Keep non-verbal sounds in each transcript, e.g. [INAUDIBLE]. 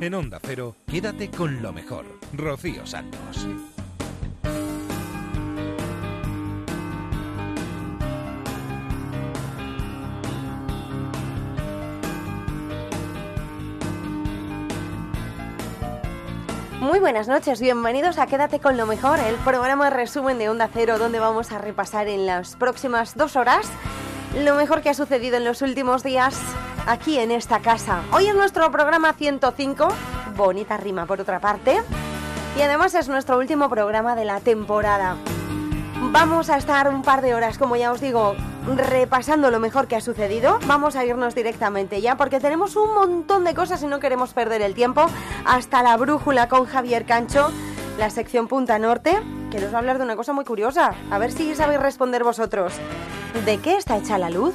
En Onda Cero, quédate con lo mejor. Rocío Santos. Muy buenas noches, bienvenidos a Quédate con lo mejor, el programa resumen de Onda Cero donde vamos a repasar en las próximas dos horas lo mejor que ha sucedido en los últimos días aquí en esta casa. Hoy es nuestro programa 105, bonita rima por otra parte, y además es nuestro último programa de la temporada. Vamos a estar un par de horas, como ya os digo, repasando lo mejor que ha sucedido. Vamos a irnos directamente ya porque tenemos un montón de cosas y no queremos perder el tiempo. Hasta la brújula con Javier Cancho, la sección Punta Norte, que nos va a hablar de una cosa muy curiosa. A ver si sabéis responder vosotros. ¿De qué está hecha la luz?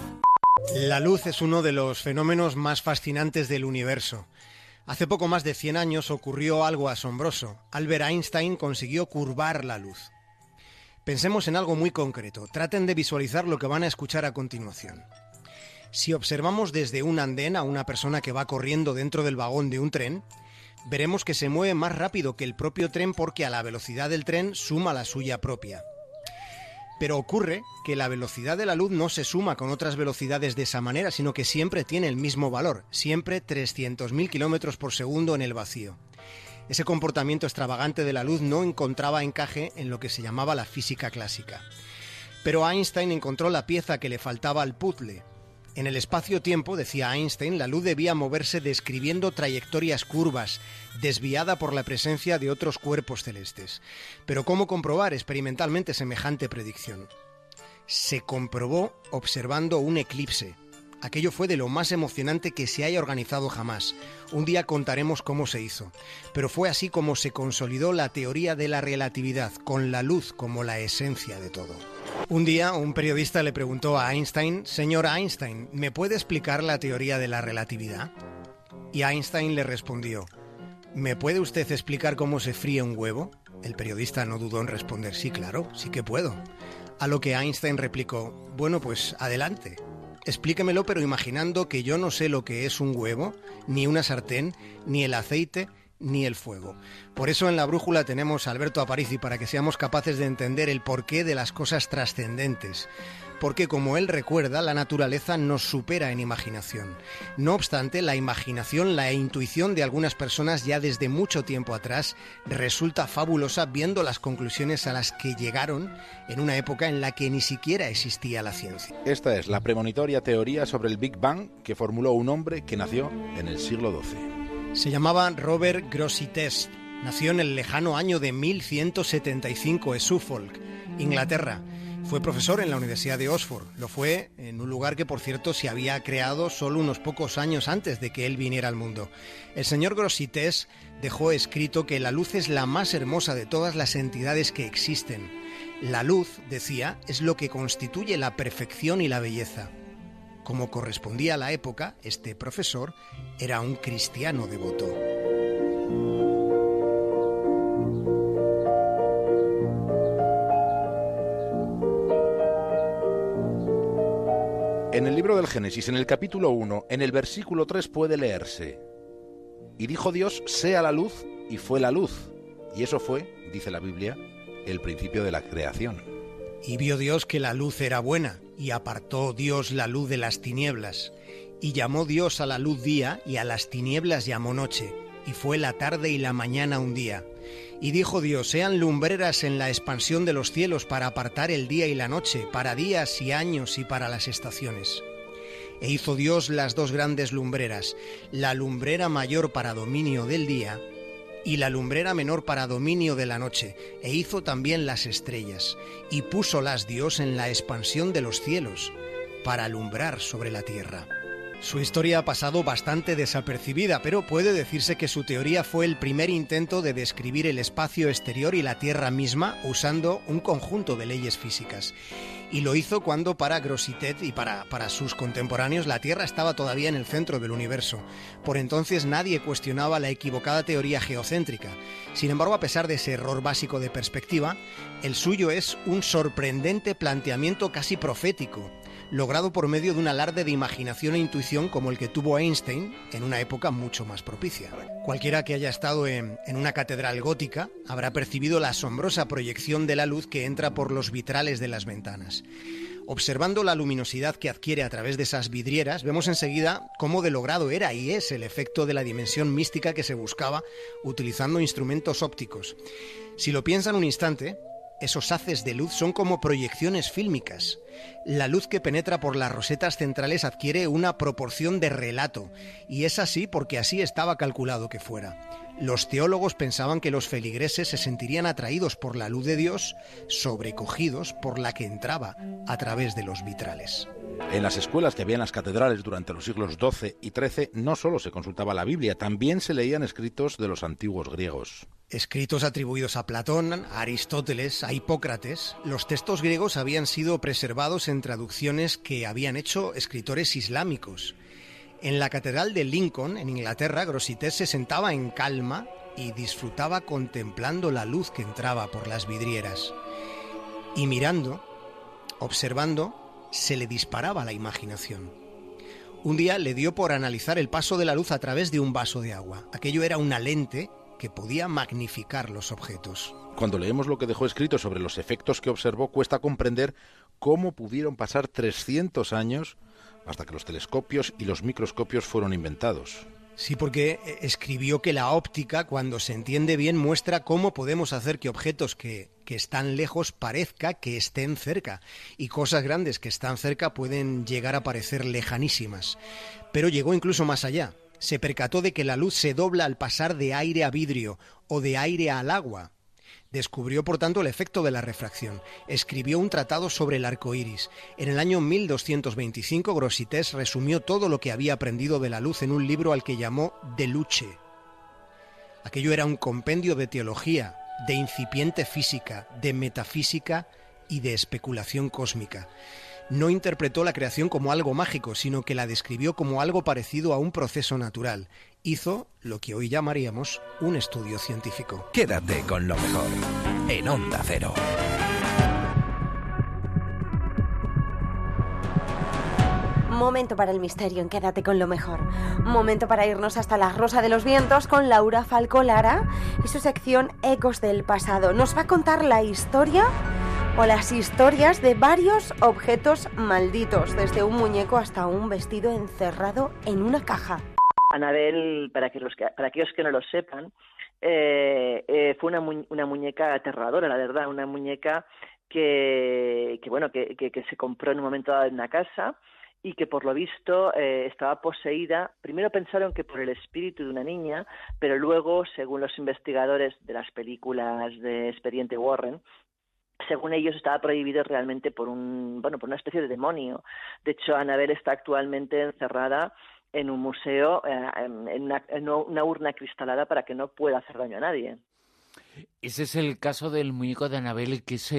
La luz es uno de los fenómenos más fascinantes del universo. Hace poco más de 100 años ocurrió algo asombroso. Albert Einstein consiguió curvar la luz. Pensemos en algo muy concreto. Traten de visualizar lo que van a escuchar a continuación. Si observamos desde un andén a una persona que va corriendo dentro del vagón de un tren, veremos que se mueve más rápido que el propio tren porque a la velocidad del tren suma la suya propia. Pero ocurre que la velocidad de la luz no se suma con otras velocidades de esa manera, sino que siempre tiene el mismo valor, siempre 300.000 kilómetros por segundo en el vacío. Ese comportamiento extravagante de la luz no encontraba encaje en lo que se llamaba la física clásica. Pero Einstein encontró la pieza que le faltaba al puzzle. En el espacio-tiempo, decía Einstein, la luz debía moverse describiendo trayectorias curvas, desviada por la presencia de otros cuerpos celestes. Pero ¿cómo comprobar experimentalmente semejante predicción? Se comprobó observando un eclipse. Aquello fue de lo más emocionante que se haya organizado jamás. Un día contaremos cómo se hizo. Pero fue así como se consolidó la teoría de la relatividad, con la luz como la esencia de todo. Un día un periodista le preguntó a Einstein, Señor Einstein, ¿me puede explicar la teoría de la relatividad? Y Einstein le respondió, ¿me puede usted explicar cómo se fríe un huevo? El periodista no dudó en responder, sí, claro, sí que puedo. A lo que Einstein replicó, bueno, pues adelante. Explíquemelo, pero imaginando que yo no sé lo que es un huevo, ni una sartén, ni el aceite, ni el fuego. Por eso en la brújula tenemos a Alberto Aparici para que seamos capaces de entender el porqué de las cosas trascendentes. Porque como él recuerda, la naturaleza nos supera en imaginación. No obstante, la imaginación, la intuición de algunas personas ya desde mucho tiempo atrás resulta fabulosa viendo las conclusiones a las que llegaron en una época en la que ni siquiera existía la ciencia. Esta es la premonitoria teoría sobre el Big Bang que formuló un hombre que nació en el siglo XII. Se llamaba Robert Grosseteste. Nació en el lejano año de 1175 en Suffolk, Inglaterra. Fue profesor en la Universidad de Oxford. Lo fue en un lugar que, por cierto, se había creado solo unos pocos años antes de que él viniera al mundo. El señor Grosseteste dejó escrito que la luz es la más hermosa de todas las entidades que existen. La luz, decía, es lo que constituye la perfección y la belleza. Como correspondía a la época, este profesor era un cristiano devoto. En el libro del Génesis, en el capítulo 1, en el versículo 3 puede leerse, y dijo Dios, sea la luz, y fue la luz. Y eso fue, dice la Biblia, el principio de la creación. Y vio Dios que la luz era buena, y apartó Dios la luz de las tinieblas. Y llamó Dios a la luz día, y a las tinieblas llamó noche. Y fue la tarde y la mañana un día. Y dijo Dios, sean lumbreras en la expansión de los cielos para apartar el día y la noche, para días y años y para las estaciones. E hizo Dios las dos grandes lumbreras, la lumbrera mayor para dominio del día y la lumbrera menor para dominio de la noche, e hizo también las estrellas, y púsolas Dios en la expansión de los cielos, para alumbrar sobre la tierra. Su historia ha pasado bastante desapercibida, pero puede decirse que su teoría fue el primer intento de describir el espacio exterior y la Tierra misma usando un conjunto de leyes físicas. Y lo hizo cuando para Grosseteste y para, para sus contemporáneos la Tierra estaba todavía en el centro del universo. Por entonces nadie cuestionaba la equivocada teoría geocéntrica. Sin embargo, a pesar de ese error básico de perspectiva, el suyo es un sorprendente planteamiento casi profético logrado por medio de un alarde de imaginación e intuición como el que tuvo Einstein en una época mucho más propicia. Cualquiera que haya estado en, una catedral gótica habrá percibido la asombrosa proyección de la luz que entra por los vitrales de las ventanas. Observando la luminosidad que adquiere a través de esas vidrieras, vemos enseguida cómo de logrado era y es el efecto de la dimensión mística que se buscaba utilizando instrumentos ópticos. Si lo piensan un instante, esos haces de luz son como proyecciones fílmicas. La luz que penetra por las rosetas centrales adquiere una proporción de relato, y es así porque así estaba calculado que fuera. Los teólogos pensaban que los feligreses se sentirían atraídos por la luz de Dios, sobrecogidos por la que entraba a través de los vitrales. En las escuelas que había en las catedrales durante los siglos XII y XIII no solo se consultaba la Biblia, también se leían escritos de los antiguos griegos. Escritos atribuidos a Platón, a Aristóteles, a Hipócrates, los textos griegos habían sido preservados en traducciones que habían hecho escritores islámicos. En la Catedral de Lincoln, en Inglaterra, Grositès se sentaba en calma y disfrutaba contemplando la luz que entraba por las vidrieras. Y mirando, observando, se le disparaba la imaginación. Un día le dio por analizar el paso de la luz a través de un vaso de agua. Aquello era una lente que podía magnificar los objetos. Cuando leemos lo que dejó escrito sobre los efectos que observó, cuesta comprender cómo pudieron pasar 300 años hasta que los telescopios y los microscopios fueron inventados. Sí, porque escribió que la óptica, cuando se entiende bien, muestra cómo podemos hacer que objetos que, que, están lejos parezca que estén cerca, y cosas grandes que están cerca pueden llegar a parecer lejanísimas. Pero llegó incluso más allá se percató de que la luz se dobla al pasar de aire a vidrio o de aire al agua. Descubrió, por tanto, el efecto de la refracción. Escribió un tratado sobre el arco iris. En el año 1225, Grositès resumió todo lo que había aprendido de la luz en un libro al que llamó De Luce. Aquello era un compendio de teología, de incipiente física, de metafísica y de especulación cósmica no interpretó la creación como algo mágico, sino que la describió como algo parecido a un proceso natural. Hizo lo que hoy llamaríamos un estudio científico. Quédate con lo mejor en Onda Cero. Momento para el misterio en Quédate con lo mejor. Momento para irnos hasta la Rosa de los Vientos con Laura Falco Lara y su sección Ecos del Pasado. Nos va a contar la historia o las historias de varios objetos malditos, desde un muñeco hasta un vestido encerrado en una caja. Anabel, para, que los para aquellos que no lo sepan, eh, eh, fue una, una, muñeca aterradora, la verdad, una muñeca que, bueno, que, que, se compró en un momento dado en una casa y que por lo visto eh, estaba poseída. Primero pensaron que por el espíritu de una niña, pero luego, según los investigadores de las películas de Expediente Warren, según ellos estaba prohibido realmente por un bueno por una especie de demonio. De hecho Anabel está actualmente encerrada en un museo eh, en, una, urna cristalada para que no pueda hacer daño a nadie. Ese es el caso del muñeco de Anabel que es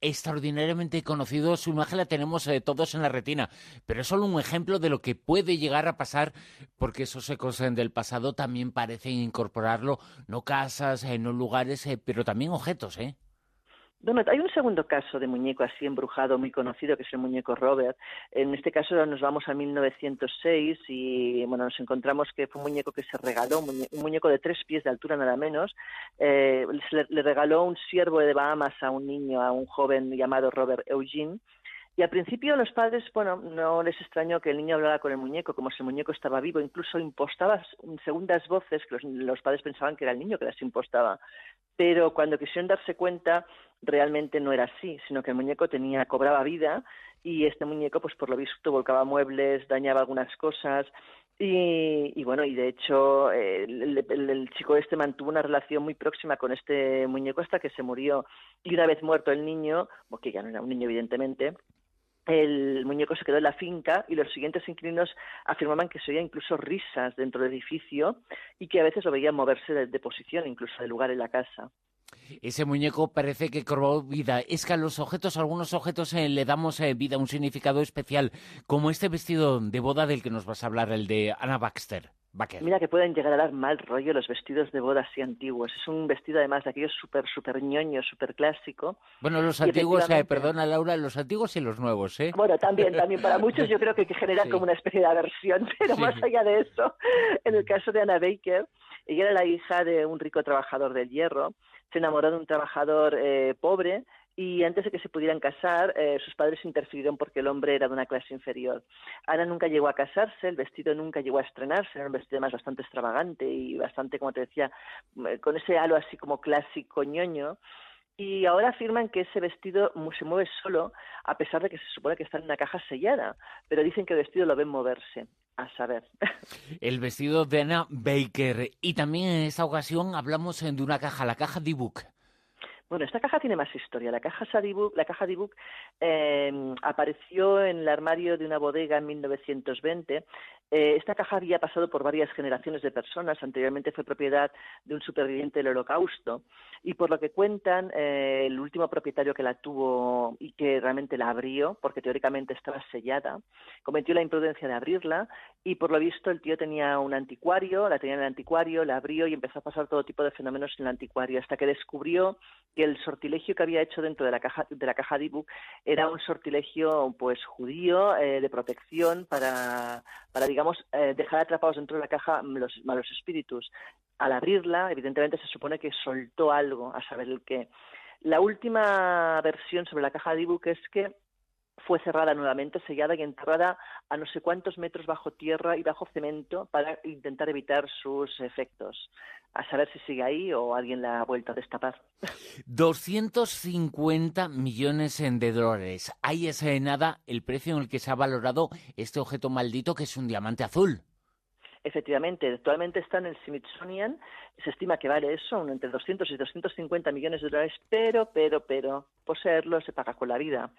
extraordinariamente conocido su imagen la tenemos eh, todos en la retina pero es solo un ejemplo de lo que puede llegar a pasar porque esos ecos del pasado también parecen incorporarlo no casas no lugares eh, pero también objetos eh bueno, hay un segundo caso de muñeco así embrujado muy conocido, que es el muñeco Robert. En este caso nos vamos a 1906 y bueno, nos encontramos que fue un muñeco que se regaló, un muñeco de tres pies de altura nada menos. Eh, le, le, regaló un siervo de Bahamas a un niño, a un joven llamado Robert Eugene. Y al principio los padres, bueno, no les extrañó que el niño hablara con el muñeco, como si el muñeco estaba vivo, incluso impostaba segundas voces que los, padres pensaban que era el niño que las impostaba. Pero cuando quisieron darse cuenta, realmente no era así, sino que el muñeco tenía, cobraba vida y este muñeco, pues por lo visto, volcaba muebles, dañaba algunas cosas y, y bueno, y de hecho el, el, chico este mantuvo una relación muy próxima con este muñeco hasta que se murió y una vez muerto el niño, porque ya no era un niño evidentemente, el muñeco se quedó en la finca y los siguientes inquilinos afirmaban que se oía incluso risas dentro del edificio y que a veces lo veían moverse de, posición, incluso de lugar en la casa. Ese muñeco parece que cobró vida. Es que a los objetos, a algunos objetos eh, le damos eh, vida, un significado especial, como este vestido de boda del que nos vas a hablar, el de Anna Baxter. Mira que pueden llegar a dar mal rollo los vestidos de boda así antiguos. Es un vestido además de aquellos súper, súper ñoño, súper clásico. Bueno, los antiguos, eh, perdona Laura, los antiguos y los nuevos, ¿eh? Bueno, también, también. Para [LAUGHS] muchos yo creo que, genera como una especie de aversión, [LAUGHS] pero más allá de eso, en el caso de Anna Baker, ella era la hija de un rico trabajador del hierro, se enamoró de un trabajador eh, pobre y antes de que se pudieran casar, eh, sus padres interfirieron porque el hombre era de una clase inferior. Ana nunca llegó a casarse, el vestido nunca llegó a estrenarse, era un vestido más bastante extravagante y bastante, como te decía, eh, con ese halo así como clásico ñoño. Y ahora afirman que ese vestido se mueve solo, a pesar de que se supone que está en una caja sellada, pero dicen que el vestido lo ven moverse. A saber. [LAUGHS] El vestido de Ana Baker. Y también en esta ocasión hablamos de una caja, la caja D-Book. Bueno, esta caja tiene más historia. La caja Sadibook, la caja Dibook eh, apareció en el armario de una bodega en 1920. Eh, esta caja había pasado por varias generaciones de personas. Anteriormente fue propiedad de un superviviente del Holocausto. Y por lo que cuentan, eh, el último propietario que la tuvo y que realmente la abrió, porque teóricamente estaba sellada, cometió la imprudencia de abrirla. Y por lo visto, el tío tenía un anticuario, la tenía en el anticuario, la abrió y empezó a pasar todo tipo de fenómenos en el anticuario, hasta que descubrió que el sortilegio que había hecho dentro de la caja de la caja era un sortilegio pues judío eh, de protección para, para digamos eh, dejar atrapados dentro de la caja los malos espíritus. Al abrirla evidentemente se supone que soltó algo a saber el qué. La última versión sobre la caja Dibuk es que fue cerrada nuevamente, sellada y enterrada a no sé cuántos metros bajo tierra y bajo cemento para intentar evitar sus efectos. A saber si sigue ahí o alguien la ha vuelto a destapar. 250 millones de dólares. Ahí es nada el precio en el que se ha valorado este objeto maldito que es un diamante azul. Efectivamente, actualmente está en el Smithsonian, se estima que vale eso, entre 200 y 250 millones de dólares, pero, pero, pero, poseerlo se paga con la vida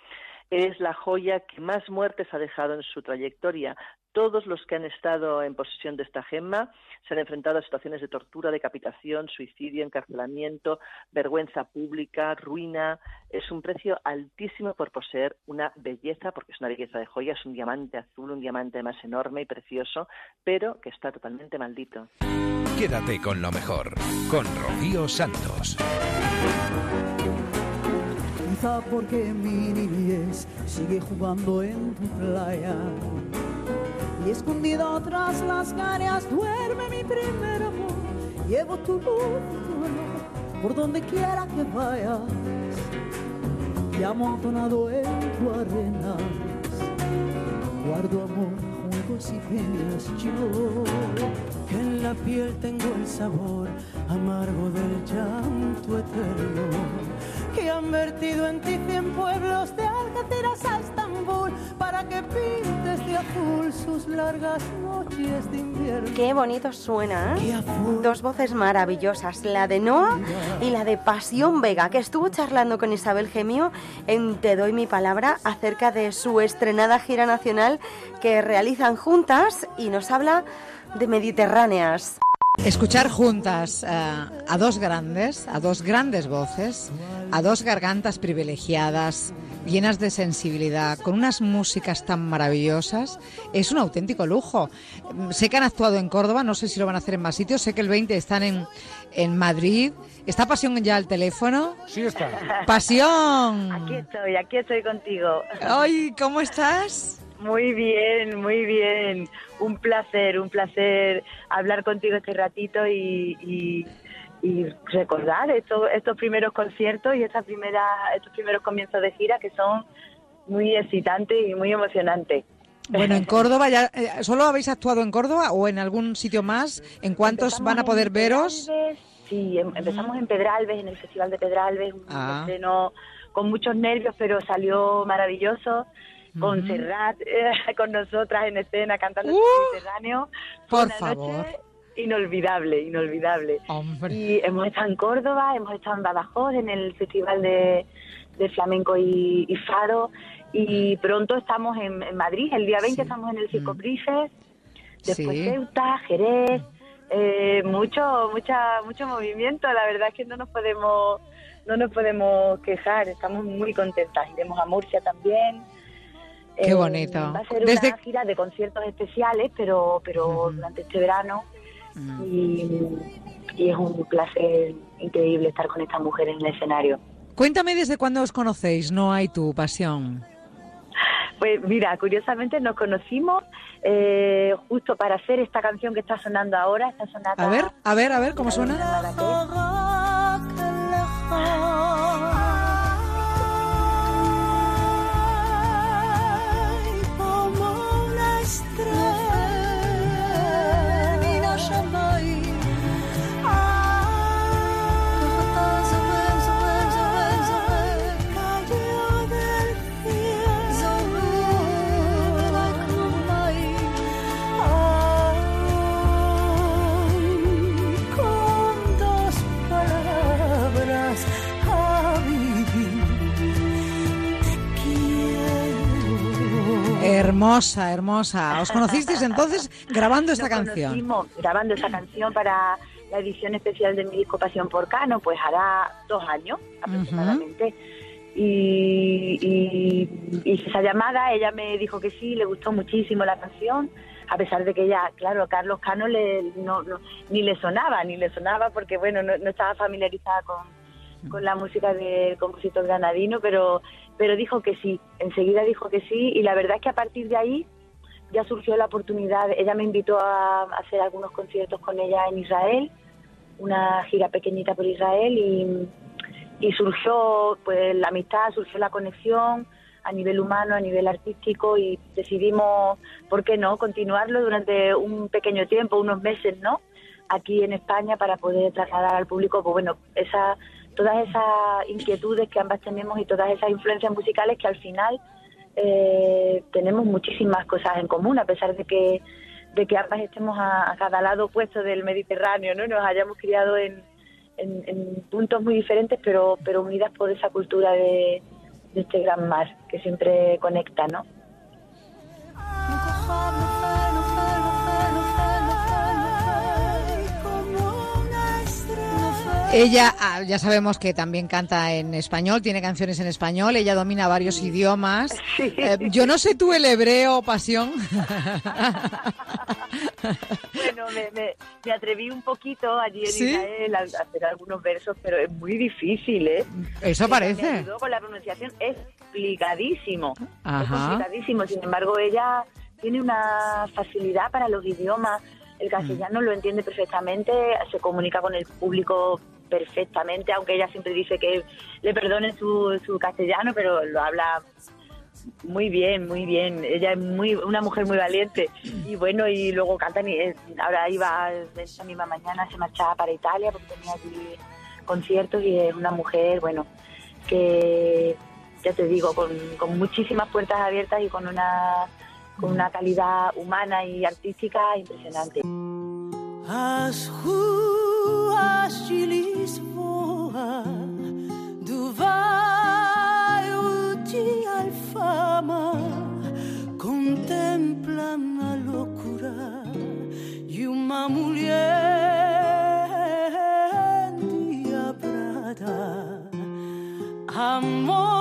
es la joya que más muertes ha dejado en su trayectoria. Todos los que han estado en posesión de esta gemma se han enfrentado a situaciones de tortura, decapitación, suicidio, encarcelamiento, vergüenza pública, ruina. Es un precio altísimo por poseer una belleza, porque es una belleza de joya, es un diamante azul, un diamante más enorme y precioso, pero que está totalmente maldito. Quédate con lo mejor, con Rocío Santos porque mi niñez sigue jugando en tu playa. Y escondido tras las cañas duerme mi primer amor. Llevo tu luz, tu por donde quiera que vayas. Y amontonado en tu arena, guardo amor, juegos y penas yo. Que en la piel tengo el sabor amargo del llanto eterno que han vertido en ti cien pueblos de Algeciras a Estambul para que pintes de azul sus largas noches de invierno. Qué bonito suena, ¿eh? Dos voces maravillosas, la de Noah y la de Pasión Vega, que estuvo charlando con Isabel Gemio en Te doy mi palabra acerca de su estrenada gira nacional que realizan juntas y nos habla de Mediterráneas. Escuchar juntas eh, a dos grandes, a dos grandes voces, a dos gargantas privilegiadas, llenas de sensibilidad, con unas músicas tan maravillosas, es un auténtico lujo. Sé que han actuado en Córdoba, no sé si lo van a hacer en más sitios, sé que el 20 están en, en Madrid. ¿Está Pasión ya al teléfono? Sí, está. ¡Pasión! Aquí estoy, aquí estoy contigo. Ay, ¿cómo estás? Muy bien, muy bien. Un placer, un placer hablar contigo este ratito y, recordar estos, estos primeros conciertos y estas primeras, estos primeros comienzos de gira que son muy excitantes y muy emocionantes. Bueno, en Córdoba, ya, eh, ¿solo habéis actuado en Córdoba o en algún sitio más? ¿En cuántos van a poder veros? Sí, em, empezamos en Pedralbes, en el Festival de Pedralbes, un ah. estreno con muchos nervios, pero salió maravilloso con Serrat, eh, [LAUGHS] con nosotras en escena cantando el uh, Mediterráneo. Por favor. inolvidable, inolvidable. Y hemos estado en Córdoba, hemos estado en Badajoz, en el Festival de, Flamenco y, Faro, y pronto estamos en, Madrid, el día 20 estamos en el Circo Prices, después Ceuta, Jerez, eh, mucho, mucha, mucho movimiento, la verdad es que no nos podemos no nos podemos quejar, estamos muy contentas. Iremos a Murcia también, Qué bonito. va a ser una gira de conciertos especiales, pero, pero durante este verano. y, y es un placer increíble estar con esta mujer en el escenario. Cuéntame desde cuándo os conocéis, no hay tu pasión. Pues mira, curiosamente nos conocimos eh, justo para hacer esta canción que está sonando ahora, esta sonata. A ver, a ver, a ver, ¿cómo suena? nuestra Hermosa, hermosa. ¿Os conocisteis entonces grabando esta canción? grabando esta canción para la edición especial de mi disco Pasión por Cano, pues hará dos años aproximadamente. y, y, esa llamada, ella me dijo que sí, le gustó muchísimo la canción, a pesar de que ella, claro, Carlos Cano le, no, ni le sonaba, ni le sonaba porque, bueno, no, no estaba familiarizada con, con la música del compositor granadino, pero pero dijo que sí, enseguida dijo que sí y la verdad es que a partir de ahí ya surgió la oportunidad, ella me invitó a hacer algunos conciertos con ella en Israel, una gira pequeñita por Israel y, y surgió pues la amistad, surgió la conexión a nivel humano, a nivel artístico y decidimos, ¿por qué no?, continuarlo durante un pequeño tiempo, unos meses, ¿no?, aquí en España para poder trasladar al público, pues bueno, esa todas esas inquietudes que ambas tenemos y todas esas influencias musicales que al final eh, tenemos muchísimas cosas en común, a pesar de que, de que ambas estemos a, cada lado opuesto del Mediterráneo, ¿no? Nos hayamos criado en, en, puntos muy diferentes, pero, pero unidas por esa cultura de, de este gran mar que siempre conecta, ¿no? Ella, ah, ya sabemos que también canta en español, tiene canciones en español, ella domina varios idiomas. Eh, yo no sé tú el hebreo, pasión. bueno, me, atreví un poquito allí en Israel a hacer algunos versos, pero es muy difícil, ¿eh? Eso parece. Me ayudó con la pronunciación, es complicadísimo. Es complicadísimo, sin embargo, ella tiene una facilidad para los idiomas. El castellano lo entiende perfectamente, se comunica con el público perfectamente, aunque ella siempre dice que le perdone su, su castellano, pero lo habla muy bien, muy bien. Ella es muy una mujer muy valiente y bueno, y luego canta. Y ahora iba esa misma mañana, se marchaba para Italia porque tenía allí conciertos y es una mujer, bueno, que ya te digo, con, con muchísimas puertas abiertas y con una, con una calidad humana y artística impresionante. De Lisboa, do bairro de Alfama, contemplam a loucura e uma mulher de Prada, amor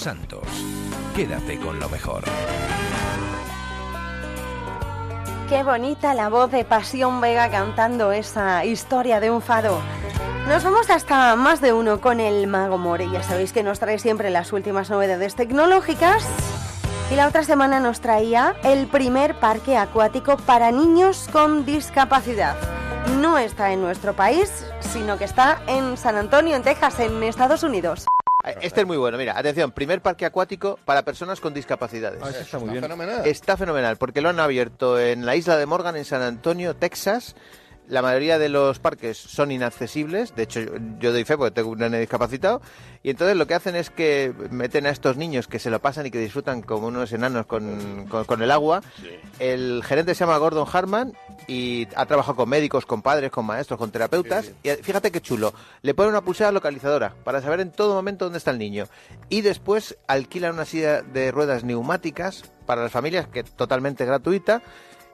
Santos. Quédate con lo mejor. Qué bonita la voz de Pasión Vega cantando esa historia de un fado. Nos vamos hasta más de uno con el Mago More. Ya sabéis que nos trae siempre las últimas novedades tecnológicas. Y la otra semana nos traía el primer parque acuático para niños con discapacidad. No está en nuestro país, sino que está en San Antonio, en Texas, en Estados Unidos. Este es muy bueno, mira, atención, primer parque acuático para personas con discapacidades. Ah, ese está muy bien. fenomenal. Está fenomenal, porque lo han abierto en la isla de Morgan, en San Antonio, Texas. La mayoría de los parques son inaccesibles, de hecho yo, doy fe porque tengo un nene discapacitado, y entonces lo que hacen es que meten a estos niños que se lo pasan y que disfrutan como unos enanos con, con- con el agua. El gerente se llama Gordon Harman y ha trabajado con médicos, con padres, con maestros, con terapeutas, y fíjate qué chulo, le ponen una pulsera localizadora para saber en todo momento dónde está el niño, y después alquilan una silla de ruedas neumáticas para las familias, que es totalmente gratuita,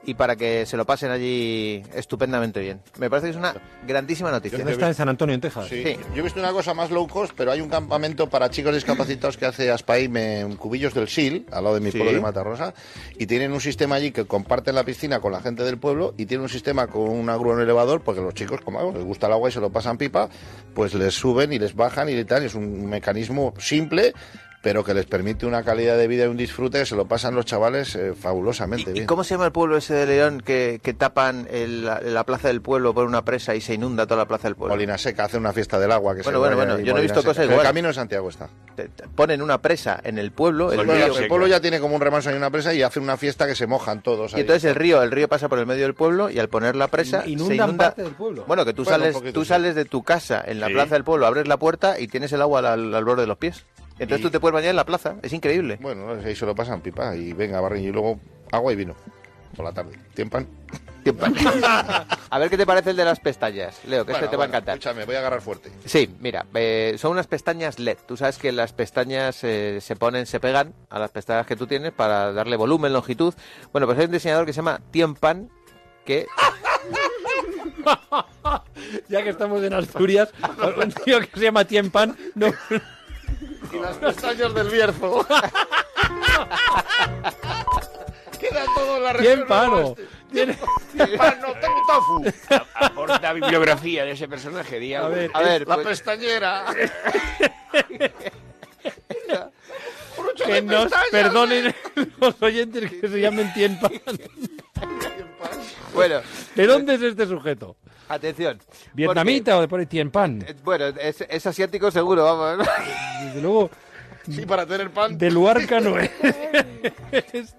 y para que se lo pasen allí estupendamente bien. Me parece que es una grandísima noticia. ¿Dónde está en San Antonio, en Texas? Sí. Yo he visto una cosa más low cost, pero hay un campamento para chicos discapacitados que hace Aspaim en Cubillos del Sil, al lado de mi Sí. pueblo de Matarrosa, y tienen un sistema allí que comparten la piscina con la gente del pueblo y tienen un sistema con una grúa en un elevador, porque los chicos, como les gusta el agua y se lo pasan pipa, pues les suben y les bajan y tal. Es un mecanismo simple pero que les permite una calidad de vida y un disfrute que se lo pasan los chavales eh, fabulosamente ¿Y bien. cómo se llama el pueblo ese de León que, que tapan el- la, la plaza del pueblo por una presa y se inunda toda la plaza del pueblo? Molina Seca hace una fiesta del agua que Bueno, se bueno, bueno, ahí, yo no he visto cosas En el igual. camino de Santiago está. Te- te ponen una presa en el pueblo, el Bueno, río, el pueblo ya tiene como un remanso y una presa y hace una fiesta que se mojan todos. y ahí. entonces el río, el río pasa por el medio del pueblo y al poner la presa se inunda. parte del pueblo. Bueno, que tú Bueno, sales, tú sales de tu casa en la Sí. plaza del pueblo, abres la puerta y tienes el agua al, al- al borde de los pies. Entonces Y- tú te puedes bañar en la plaza, es increíble. Bueno, ahí se lo pasan pipa y venga, barriño y luego agua y vino. Por la tarde. ¿Tiempan? [LAUGHS] A ver qué te parece el de las pestañas, Leo, que este Bueno, te va a encantar. Escúchame, voy a agarrar fuerte. Sí, mira, eh, son unas pestañas LED. Tú sabes que las pestañas eh, se ponen, se pegan a las pestañas que tú tienes para darle volumen, longitud. Bueno, pues hay un diseñador que se llama Tiempan que [LAUGHS] ya que estamos en Asturias, un tío que se llama Tiempan. No, Y las pestañas del Bierzo. [LAUGHS] Queda todo en la región Tiempano. noroeste. Tiempano, [LAUGHS] tengo tofu. Aporta bibliografía de ese personaje, Diego. A ver, A ver, La pues- pestañera. [LAUGHS] Que nos pestañas. perdonen [LAUGHS] los oyentes que se llamen Tiempan. bueno, ¿De dónde es este sujeto? atención. ¿Vietnamita o de por ahí eh, bueno, es, es asiático seguro, vamos. Desde luego, Sí, para tener pan. De Luarca no es. [LAUGHS] [LAUGHS] es.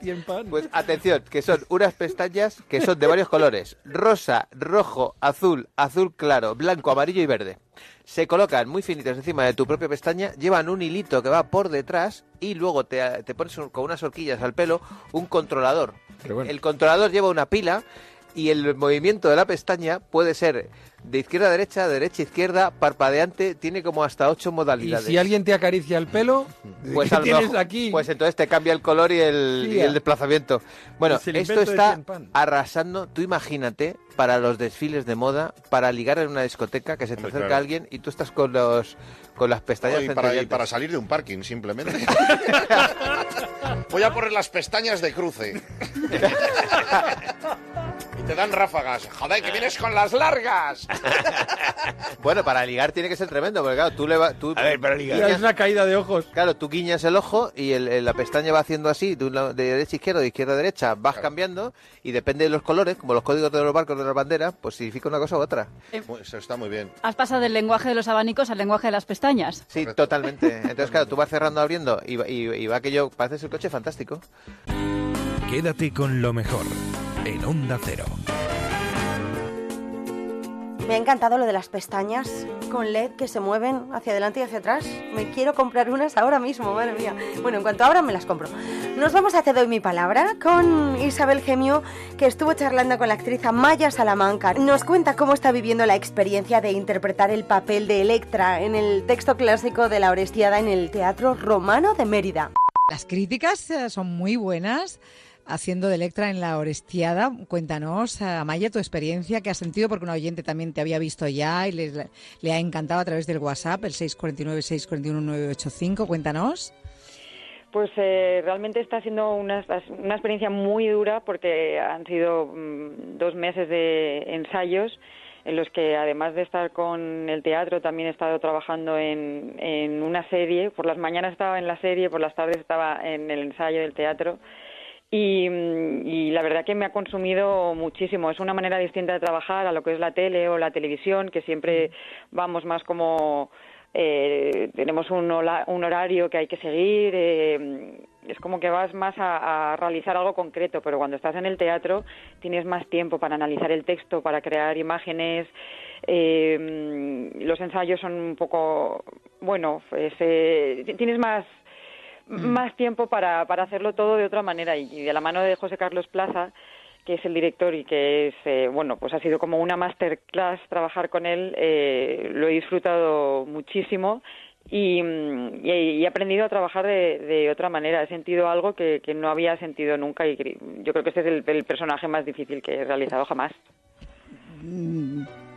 Pues atención, que son unas pestañas que son de varios colores. Rosa, rojo, azul, azul claro, blanco, amarillo y verde. Se colocan muy finitas encima de tu propia pestaña, llevan un hilito que va por detrás y luego te, te pones un- con unas horquillas al pelo un controlador. El controlador lleva una pila y el movimiento de la pestaña puede ser de izquierda a derecha, de derecha a izquierda, parpadeante, tiene como hasta ocho Y modalidades. si alguien te acaricia el pelo, [LAUGHS] Pues, ¿qué tienes mejor- aquí? pues entonces te cambia el color y el, Sí, y el desplazamiento. Bueno, esto está arrasando. Tú imagínate para los desfiles de moda, para ligar en una discoteca que se te Hombre, acerca claro. alguien y tú estás con los con las pestañas y, para, y centellantes. para salir de un parking, simplemente. [LAUGHS] Voy a poner las pestañas de cruce. [LAUGHS] y te dan ráfagas. Joder, que vienes con las largas. [LAUGHS] Bueno, para ligar tiene que ser tremendo, porque claro, tú le va, tú A ver, para ligar. Es una caída de ojos. Claro, tú guiñas el ojo y el- el- la pestaña va haciendo así, de, un lado- de derecha a izquierda, de izquierda a derecha, vas cambiando y depende de los colores, como los códigos de los barcos de las banderas, pues significa una cosa u otra. Eso está muy bien. Has pasado del lenguaje de los abanicos al lenguaje de las pestañas. Sí, totalmente. Entonces, claro, tú vas cerrando, abriendo y, va- y, y va aquello, pareces el coche fantástico. Quédate con lo mejor en Onda Cero. Me ha encantado lo de las pestañas con LED que se mueven hacia adelante y hacia atrás. Me quiero comprar unas ahora mismo, madre mía. Bueno, en cuanto abran me las compro. Nos vamos a Te doy mi palabra con Isabel Gemio, que estuvo charlando con la actriz Amaya Salamanca. Nos cuenta cómo está viviendo la experiencia de interpretar el papel de Electra en el texto clásico de la Orestiada en el Teatro Romano de Mérida. Las críticas eh, son muy buenas. Haciendo de Electra en la Orestiada, cuéntanos, Amaya, tu experiencia que has sentido, porque un oyente también te había visto ya y le, le ha encantado a través del WhatsApp, el 649-641-985. Cuéntanos. Pues eh, realmente está siendo una, una experiencia muy dura porque han sido mm, dos meses de ensayos en los que además de estar con el teatro también he estado trabajando en, en una serie. Por las mañanas estaba en la serie, por las tardes estaba en el ensayo del teatro. Y, mm, y la verdad que me ha consumido muchísimo. Es una manera distinta de trabajar a lo que es la tele o la televisión, que siempre vamos más como eh, tenemos un, hola- un horario que hay que seguir. eh, es como que vas más a, a realizar algo concreto, pero cuando estás en el teatro tienes más tiempo para analizar el texto, para crear imágenes. eh, los ensayos son un poco, bueno, pues, eh, tienes más más tiempo para, para hacerlo todo de otra manera. Y de la mano de José Carlos Plaza que es el director y que es eh, bueno pues ha sido como una masterclass trabajar con él eh, lo he disfrutado muchísimo y, mm, he, aprendido a trabajar de, otra manera. He sentido algo que, no había sentido nunca y yo creo que este es el, personaje más difícil que he realizado jamás. Mm,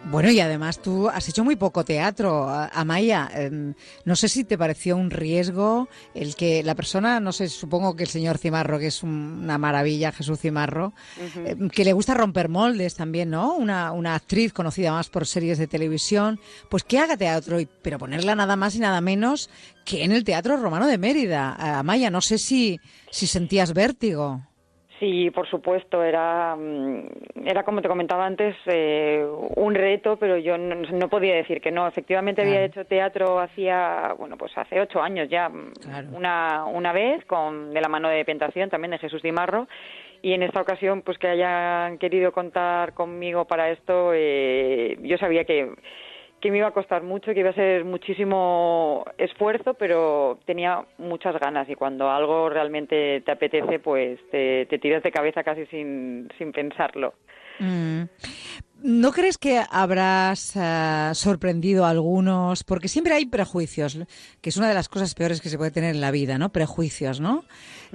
Bueno, y además tú has hecho muy poco teatro, Amaya. Em, no sé si te pareció un riesgo el que la persona, no sé, supongo que el señor Cimarro, que es un- una maravilla, Jesús Cimarro, em, que le gusta romper moldes también, ¿no? Una, una actriz conocida más por series de televisión, pues que haga teatro, y- pero ponerla nada más y nada menos que en el Teatro Romano de Mérida. Eh, Amaya, no sé si, si sentías vértigo. Sí, por supuesto, era, mm, era como te comentaba antes, eh, un reto, pero yo no, no podía decir que no. Efectivamente había hecho teatro hacía, bueno, pues hace ocho años ya, mm, una, una vez, con de la mano de Pentación, también de Jesús Dimarro, y en esta ocasión, pues que hayan querido contar conmigo para esto, eh, yo sabía que que me iba a costar mucho, que iba a ser muchísimo esfuerzo, pero tenía muchas ganas y cuando algo realmente te apetece, pues te, tiras de cabeza casi sin, sin pensarlo. Mm. ¿No crees que habrás eh, sorprendido a algunos? Porque siempre hay prejuicios, que es una de las cosas peores que se puede tener en la vida, ¿no? Prejuicios, ¿no?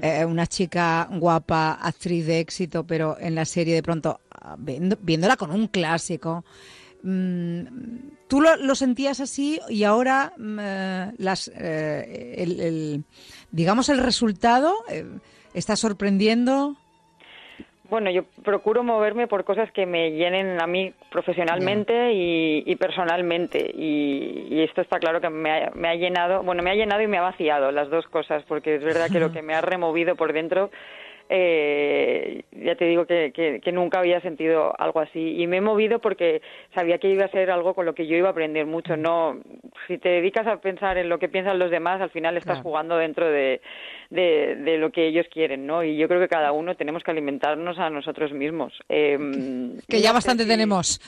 Eh, una chica guapa, actriz de éxito, pero en la serie de pronto, ah, viéndola con un clásico, ¿tú lo, lo sentías así y ahora mm, eh, las, eh, el, el- digamos, el resultado eh, está sorprendiendo? Bueno, yo procuro moverme por cosas que me llenen a mí profesionalmente y, y personalmente. Y, y esto está claro que me ha, me ha llenado, bueno, me ha llenado y me ha vaciado las dos cosas, porque es verdad que lo [LAUGHS] que me ha removido por dentro eh, ya te digo que, que, nunca había sentido algo así y me he movido porque sabía que iba a ser algo con lo que yo iba a aprender mucho. No, si te dedicas a pensar en lo que piensan los demás, al final estás jugando dentro de, de, lo que ellos quieren, ¿no? Y yo creo que cada uno tenemos que alimentarnos a nosotros mismos. Em, que ya bastante tenemos.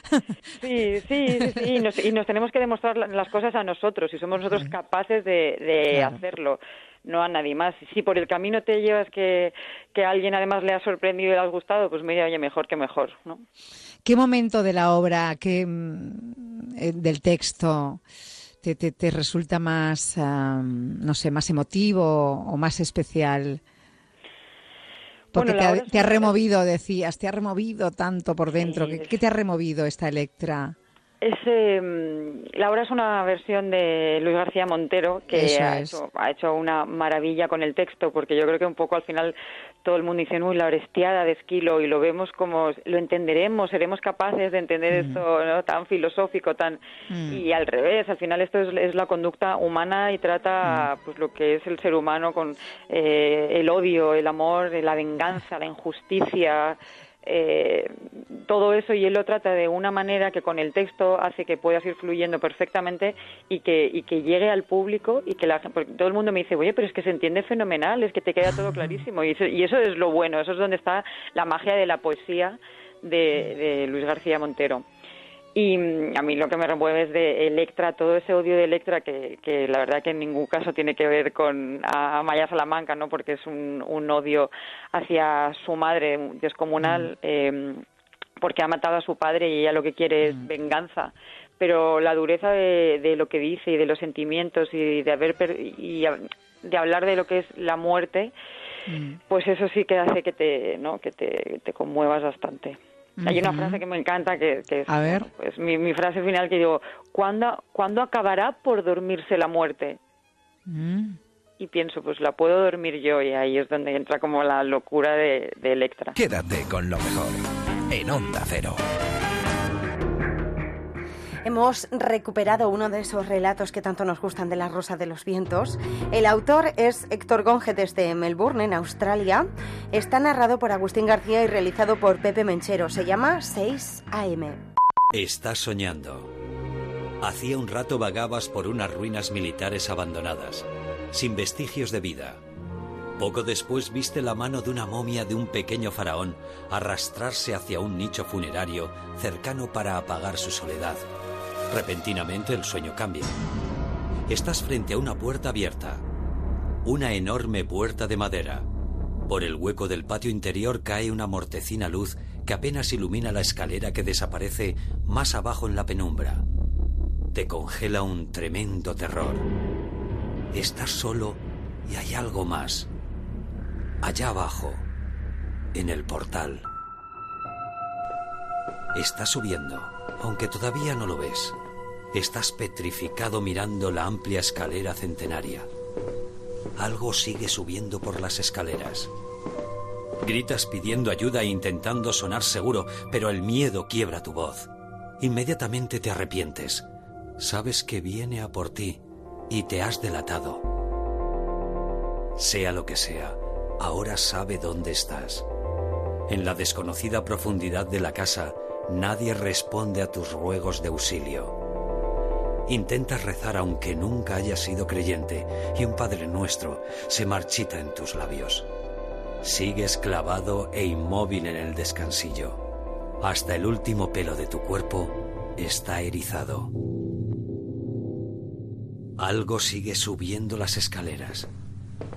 Sí, sí, sí, y, nos, tenemos que demostrar las cosas a nosotros y somos nosotros capaces de, hacerlo no a nadie más. Si por el camino te llevas que, que a alguien además le ha sorprendido y le ha gustado, pues mira, oye, mejor que mejor, ¿no? ¿Qué momento de la obra, qué, mm, eh, del texto te, te, resulta más, no sé, más emotivo o más especial? Porque te, ha, removido, decías, te ha removido tanto por dentro. ¿Qué, te ha removido esta Electra? Es, em, la obra es una versión de Luis García Montero que ha hecho, ha hecho, una maravilla con el texto, porque yo creo que un poco al final todo el mundo dice, uy, la orestiada de Esquilo, y lo vemos como, lo entenderemos, seremos capaces de entender mm. esto tan filosófico, tan... Mm. Y al revés, al final esto es, la conducta humana y trata mm. pues lo que es el ser humano con eh, el odio, el amor, la venganza, la injusticia, eh, todo eso y él lo trata de una manera que con el texto hace que puedas ir fluyendo perfectamente y que, y que llegue al público y que la, todo el mundo me dice, oye, pero es que se entiende fenomenal, es que te queda todo clarísimo y eso, y eso es lo bueno, eso es donde está la magia de la poesía de Luis García Montero. Y mm, a mí lo que me remueve es de Electra, todo ese odio de Electra que, que la verdad que en ningún caso tiene que ver con Amaya Salamanca, ¿no? Porque es un, un odio hacia su madre descomunal, mm. eh, porque ha matado a su padre y ella lo que quiere es mm. venganza. Pero la dureza de, de, lo que dice y de los sentimientos y de haber y de hablar de lo que es la muerte, pues eso sí que hace que te, ¿no? que te, te conmuevas bastante. Hay una frase que me encanta que, es A ver. pues mi, mi, frase final que digo, ¿cuándo, ¿cuándo acabará por dormirse la muerte? Mm. Y pienso, pues la puedo dormir yo y ahí es donde entra como la locura de, de Electra. Quédate con lo mejor en Onda Cero. Hemos recuperado uno de esos relatos que tanto nos gustan de la Rosa de los Vientos. El autor es Héctor Gonge desde Melbourne, en Australia. Está narrado por Agustín García y realizado por Pepe Menchero. Se llama 6 AM. Estás soñando. Hacía un rato vagabas por unas ruinas militares abandonadas, sin vestigios de vida. Poco después viste la mano de una momia de un pequeño faraón arrastrarse hacia un nicho funerario cercano para apagar su soledad Repentinamente el sueño cambia. Estás frente a una puerta abierta. Una enorme puerta de madera. Por el hueco del patio interior cae una mortecina luz que apenas ilumina la escalera que desaparece más abajo en la penumbra. Te congela un tremendo terror. Estás solo y hay algo más. Allá abajo, en el portal. Estás subiendo, aunque todavía no lo ves. Estás petrificado mirando la amplia escalera centenaria. Algo sigue subiendo por las escaleras. Gritas pidiendo ayuda e intentando sonar seguro, pero el miedo quiebra tu voz. Inmediatamente te arrepientes. Sabes que viene a por ti y te has delatado. Sea lo que sea, ahora sabe dónde estás. En la desconocida profundidad de la casa, nadie responde a tus ruegos de auxilio. Intentas rezar aunque nunca hayas sido creyente y un Padre Nuestro se marchita en tus labios. Sigues clavado e inmóvil en el descansillo. Hasta el último pelo de tu cuerpo está erizado. Algo sigue subiendo las escaleras.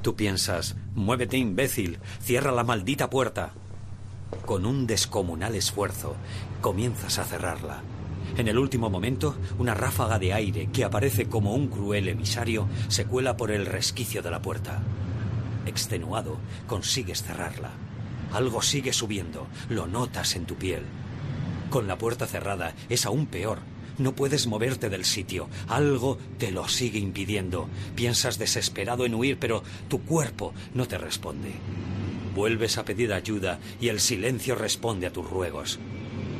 Tú piensas, muévete imbécil, cierra la maldita puerta. Con un descomunal esfuerzo, comienzas a cerrarla en el último momento, una ráfaga de aire que aparece como un cruel emisario se cuela por el resquicio de la puerta. Extenuado, consigues cerrarla. Algo sigue subiendo, lo notas en tu piel. Con la puerta cerrada es aún peor. No puedes moverte del sitio. Algo te lo sigue impidiendo. Piensas desesperado en huir, pero tu cuerpo no te responde. Vuelves a pedir ayuda y el silencio responde a tus ruegos.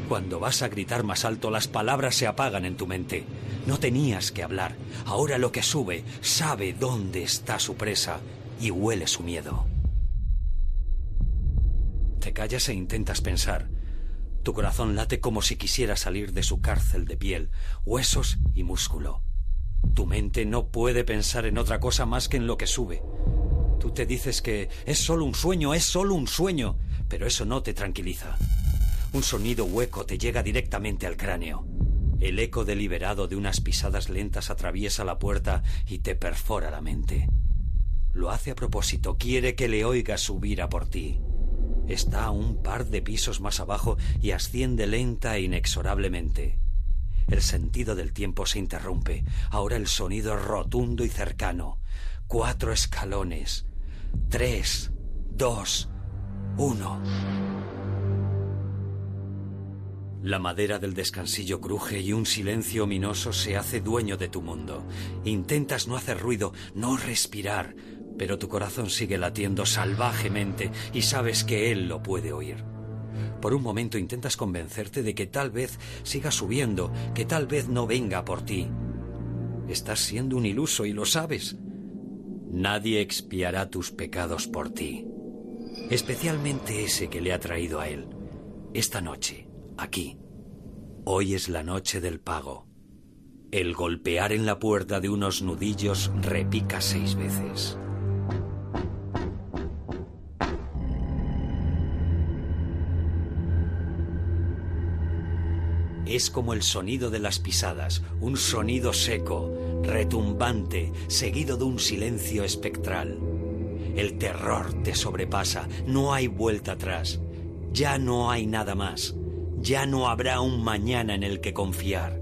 Cuando vas a gritar más alto, las palabras se apagan en tu mente. No tenías que hablar. Ahora lo que sube sabe dónde está su presa y huele su miedo. Te callas e intentas pensar. Tu corazón late como si quisiera salir de su cárcel de piel, huesos y músculo. Tu mente no puede pensar en otra cosa más que en lo que sube. Tú te dices que es solo un sueño, es solo un sueño, pero eso no te tranquiliza. Un sonido hueco te llega directamente al cráneo. El eco deliberado de unas pisadas lentas atraviesa la puerta y te perfora la mente. Lo hace a propósito, quiere que le oigas subir a por ti. Está a un par de pisos más abajo y asciende lenta e inexorablemente. El sentido del tiempo se interrumpe. Ahora el sonido es rotundo y cercano. Cuatro escalones. Tres, dos, uno. La madera del descansillo cruje y un silencio ominoso se hace dueño de tu mundo. Intentas no hacer ruido, no respirar, pero tu corazón sigue latiendo salvajemente y sabes que él lo puede oír. Por un momento intentas convencerte de que tal vez siga subiendo, que tal vez no venga por ti. Estás siendo un iluso y lo sabes. Nadie expiará tus pecados por ti, especialmente ese que le ha traído a él. Esta noche, aquí. Hoy es la noche del pago. El golpear en la puerta de unos nudillos repica seis veces. Es como el sonido de las pisadas, un sonido seco, retumbante, seguido de un silencio espectral. El terror te sobrepasa, no hay vuelta atrás, ya no hay nada más, ya no habrá un mañana en el que confiar.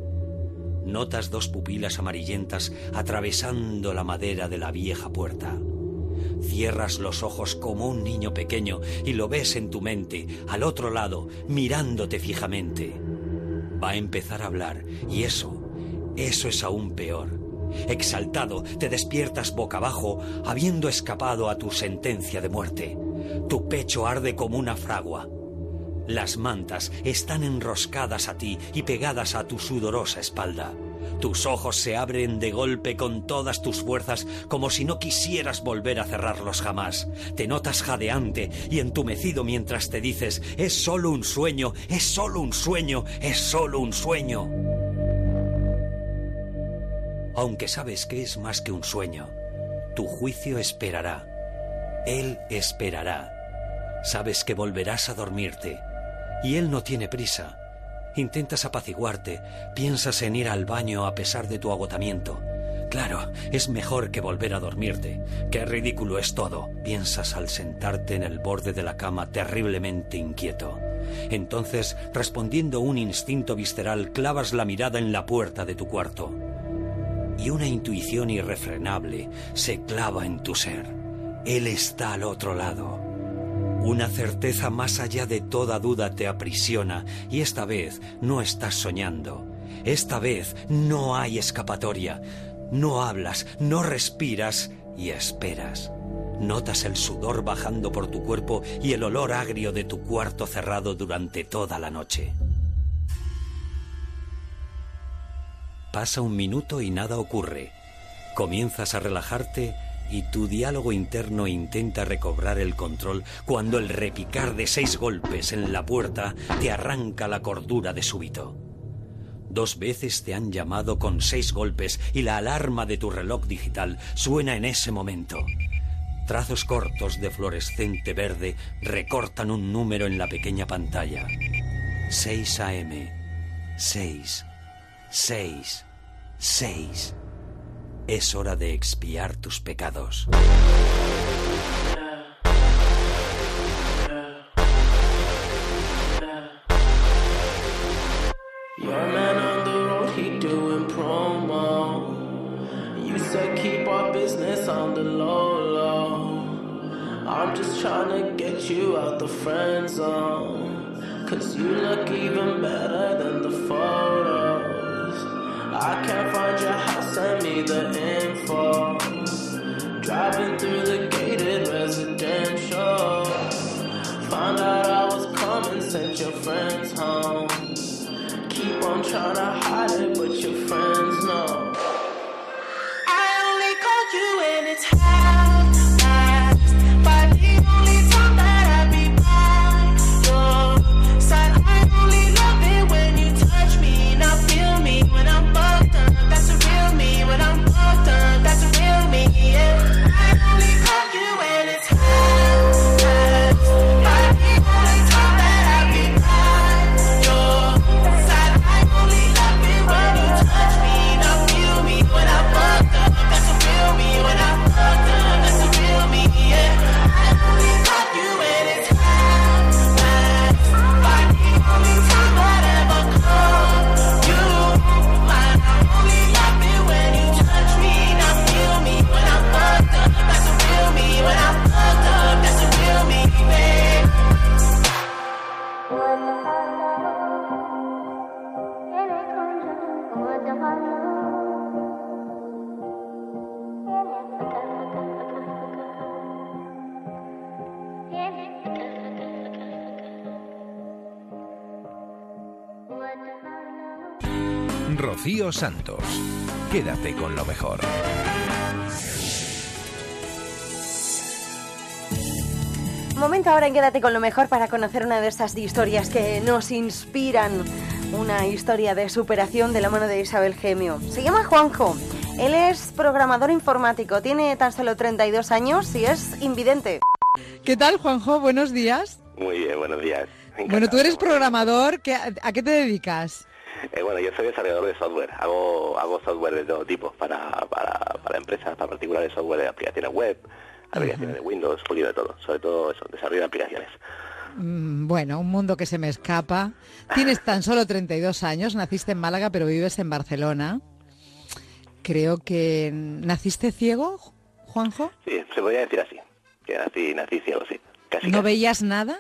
Notas dos pupilas amarillentas atravesando la madera de la vieja puerta. Cierras los ojos como un niño pequeño y lo ves en tu mente, al otro lado, mirándote fijamente va a empezar a hablar y eso, eso es aún peor. Exaltado, te despiertas boca abajo, habiendo escapado a tu sentencia de muerte. Tu pecho arde como una fragua. Las mantas están enroscadas a ti y pegadas a tu sudorosa espalda. Tus ojos se abren de golpe con todas tus fuerzas como si no quisieras volver a cerrarlos jamás. Te notas jadeante y entumecido mientras te dices, es solo un sueño, es solo un sueño, es solo un sueño. Aunque sabes que es más que un sueño, tu juicio esperará. Él esperará. Sabes que volverás a dormirte. Y él no tiene prisa Intentas apaciguarte, piensas en ir al baño a pesar de tu agotamiento. Claro, es mejor que volver a dormirte. Qué ridículo es todo, piensas al sentarte en el borde de la cama terriblemente inquieto. Entonces, respondiendo un instinto visceral, clavas la mirada en la puerta de tu cuarto. Y una intuición irrefrenable se clava en tu ser. Él está al otro lado. Una certeza más allá de toda duda te aprisiona y esta vez no estás soñando. Esta vez no hay escapatoria. No hablas, no respiras y esperas. Notas el sudor bajando por tu cuerpo y el olor agrio de tu cuarto cerrado durante toda la noche. Pasa un minuto y nada ocurre. Comienzas a relajarte y tu diálogo interno intenta recobrar el control cuando el repicar de seis golpes en la puerta te arranca la cordura de súbito. Dos veces te han llamado con seis golpes y la alarma de tu reloj digital suena en ese momento. Trazos cortos de fluorescente verde recortan un número en la pequeña pantalla. 6 AM. 6. 6. 6. Es hora de expiar tus pecados. Your man on the road, he doing promo. You said keep our business on the low low. I'm just trying to get you out the friend zone. Cause you look even better than the photos. I can't find your house, send me the info. Driving through the gated residential. Found out I was coming, sent your friends home. Keep on trying to hide it, but your friends Rocío Santos. Quédate con lo mejor. Momento ahora en Quédate con lo mejor para conocer una de esas historias que nos inspiran. Una historia de superación de la mano de Isabel Gemio. Se llama Juanjo. Él es programador informático, tiene tan solo 32 años y es invidente. ¿Qué tal, Juanjo? Buenos días. Muy bien, buenos días. Bueno, tú eres programador, ¿qué- ¿a qué te dedicas? Eh, bueno, yo soy desarrollador de software. Hago, hago software de todo tipo para, para, para empresas, para particulares, software de aplicaciones web, aplicaciones de Windows, poquito de todo. Sobre todo eso, desarrollo de aplicaciones. Mm, Bueno, un mundo que se me escapa. Tienes tan solo 32 años, naciste en Málaga, pero vives en Barcelona. Creo que naciste ciego, Juanjo. Sí, se podría decir así. Que nací, nací ciego, sí. Casi, ¿No casi. veías nada?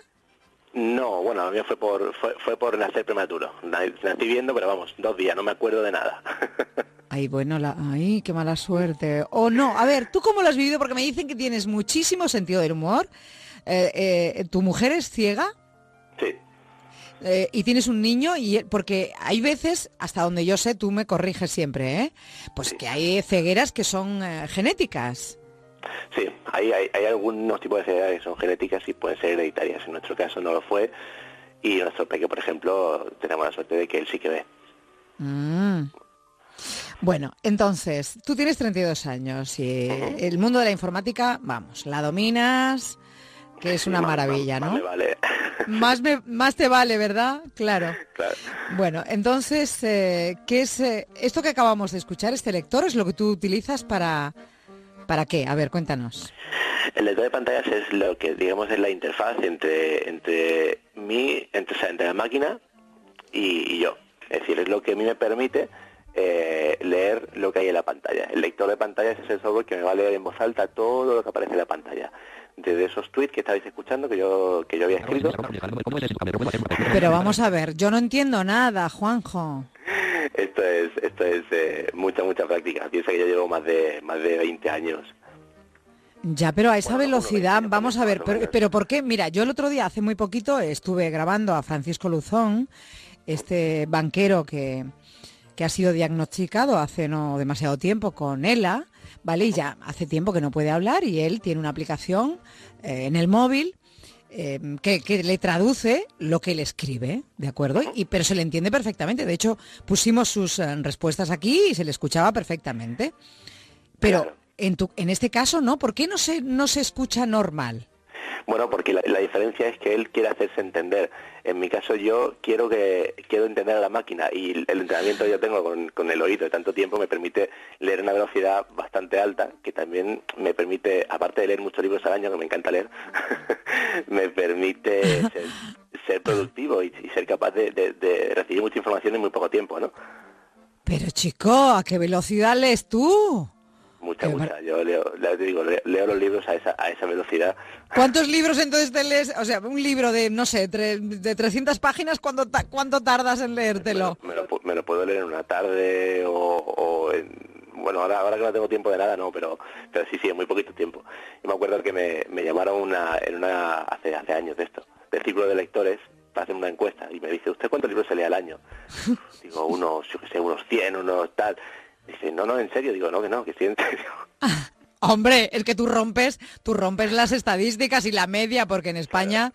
No, bueno, a mí fue por, fue, fue por nacer prematuro. Na- Nací viendo, pero vamos, dos días, no me acuerdo de nada. [LAUGHS] Ay, bueno, la... ay, qué mala suerte. O no, a ver, ¿tú cómo lo has vivido? Porque me dicen que tienes muchísimo sentido del humor. Eh, eh, ¿Tu mujer es ciega? Sí. Eh, y tienes un niño y porque hay veces, hasta donde yo sé, tú me corriges siempre, ¿eh? Pues que hay cegueras que son genéticas. Sí, hay, hay, hay algunos tipos de cegueras que son genéticas y pueden ser hereditarias. En nuestro caso no lo fue. Y nuestro peque, por ejemplo, tenemos la suerte de que él sí que ve. Mm. Bueno, entonces, tú tienes 32 años y el mundo de la informática, vamos, la dominas, que es una maravilla, Más ¿no? me vale. [LAUGHS] Más, me- más te vale, ¿verdad? Claro. Claro. Bueno, entonces, eh, ¿qué es eh, esto que acabamos de escuchar? ¿Este lector es lo que tú utilizas para... ¿Para qué? A ver, cuéntanos. El lector de pantallas es lo que, digamos, es la interfaz entre, entre mí, entre, o sea, entre la máquina y, y yo. Es decir, es lo que a mí me permite eh, leer lo que hay en la pantalla. El lector de pantallas es el software que me va a leer en voz alta todo lo que aparece en la pantalla. Desde esos tweets que estabais escuchando, que yo, que yo había escrito, Pero vamos a ver, yo no entiendo nada, Juanjo. [LAUGHS] esto es, esto es eh, mucha, mucha práctica. Piensa que yo llevo más de, más de 20 años. Ya, pero a esa velocidad, vamos a ver, pero, pero ¿por qué? Mira, yo el otro día, hace muy poquito, estuve grabando a Francisco Luzón, este banquero que, que ha sido diagnosticado hace no demasiado tiempo con ELA, ¿vale? Y ya hace tiempo que no puede hablar y él tiene una aplicación eh, en el móvil eh, que, que le traduce lo que él escribe, ¿de acuerdo? Y, pero se le entiende perfectamente. De hecho, pusimos sus eh, respuestas aquí y se le escuchaba perfectamente. Pero en, tu, en este caso, ¿no? ¿Por qué no se, no se escucha normal? Bueno, porque la, la diferencia es que él quiere hacerse entender. En mi caso yo quiero que quiero entender a la máquina y el entrenamiento que yo tengo con, con el oído de tanto tiempo me permite leer a una velocidad bastante alta, que también me permite, aparte de leer muchos libros al año, que me encanta leer, [LAUGHS] me permite ser, productivo y, ser capaz de, de- de recibir mucha información en muy poco tiempo, ¿no? Pero chico, ¿a qué velocidad lees tú? Mucha, mucha. Yo leo, te digo, leo, los libros a esa, a esa velocidad. ¿Cuántos libros entonces te lees? O sea, un libro de, no sé, tre- de 300 páginas, ¿cuánto, ta- ¿cuánto tardas en leértelo? me lo, pu- me lo puedo leer en una tarde o, o en, bueno ahora ahora que no tengo tiempo de nada no pero pero sí sí en muy poquito tiempo y me acuerdo que me, me llamaron una en una hace hace años de esto del círculo de lectores para hacer una encuesta y me dice usted cuántos libros se lee al año [LAUGHS] digo unos yo que sé unos 100 unos tal dice no no en serio digo no que no que sí en serio [LAUGHS] [LAUGHS] Hombre, es que tú rompes, tú rompes las estadísticas y la media, porque en España,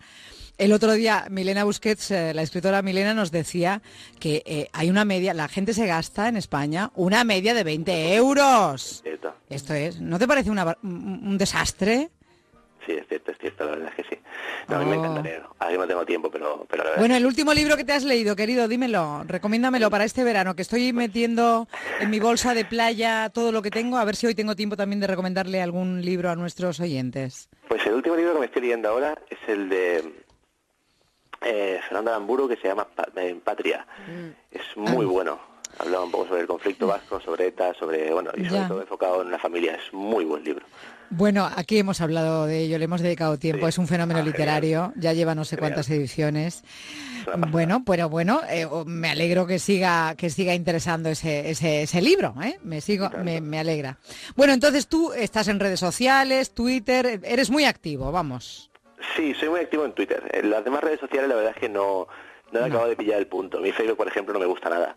el otro día Milena Busquets, eh, la escritora Milena, nos decía que eh, hay una media, la gente se gasta en España una media de 20 euros. Esto es, ¿no te parece una bar- un, un desastre? Sí es cierto es cierto la verdad es que sí no, a mí me Oh. encanta leer ahora no tengo tiempo pero pero la verdad Bueno, el último libro que te has leído, querido, dímelo, recomiéndamelo para este verano, que estoy metiendo en mi bolsa de playa todo lo que tengo, a ver si hoy tengo tiempo también de recomendarle algún libro a nuestros oyentes. Pues el último libro que me estoy leyendo ahora es el de eh, Fernando Aramburu que se llama eh, Patria. Es muy Ah. bueno. Habla un poco sobre el conflicto vasco, sobre ETA, sobre, bueno, y sobre Ya. todo enfocado en la familia. Es muy buen libro. Bueno, aquí hemos hablado de ello, le hemos dedicado tiempo, es un Ah, fenómeno literario, ya lleva no sé cuántas ediciones. [LAUGHS] Bueno, pero bueno, eh, me alegro que siga que siga interesando ese, ese, ese libro, ¿eh? Me sigo, me, me alegra. Bueno, entonces tú estás en redes sociales, Twitter, eres muy activo, vamos. Sí, soy muy activo en Twitter. En las demás redes sociales la verdad es que no, no he acabado de pillar el punto. Mi Facebook, por ejemplo, no me gusta nada.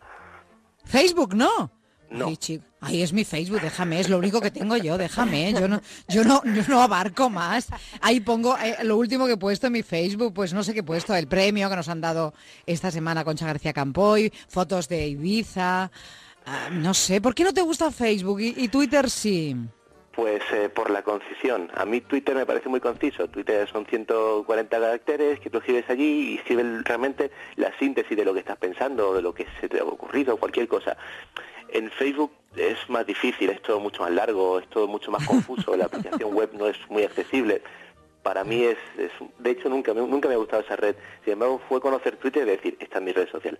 Facebook no. No. Ay, es mi Facebook, déjame, es lo único que tengo yo, déjame, yo no, yo no, yo no abarco más. Ahí pongo eh, lo último que he puesto en mi Facebook, pues no sé qué he puesto, el premio que nos han dado esta semana Concha García Campoy, fotos de Ibiza, ah, no sé, ¿por qué no te gusta Facebook y, y Twitter sí? Pues eh, por la concisión. A mí Twitter me parece muy conciso. Twitter son 140 caracteres que tú escribes allí y escribes realmente la síntesis de lo que estás pensando, de lo que se te ha ocurrido, cualquier cosa. En Facebook es más difícil, es todo mucho más largo, es todo mucho más confuso, la [LAUGHS] aplicación web no es muy accesible. Para mí es, es- de hecho nunca, me- nunca me ha gustado esa red. Sin embargo, fue conocer Twitter y decir, esta es mi red social.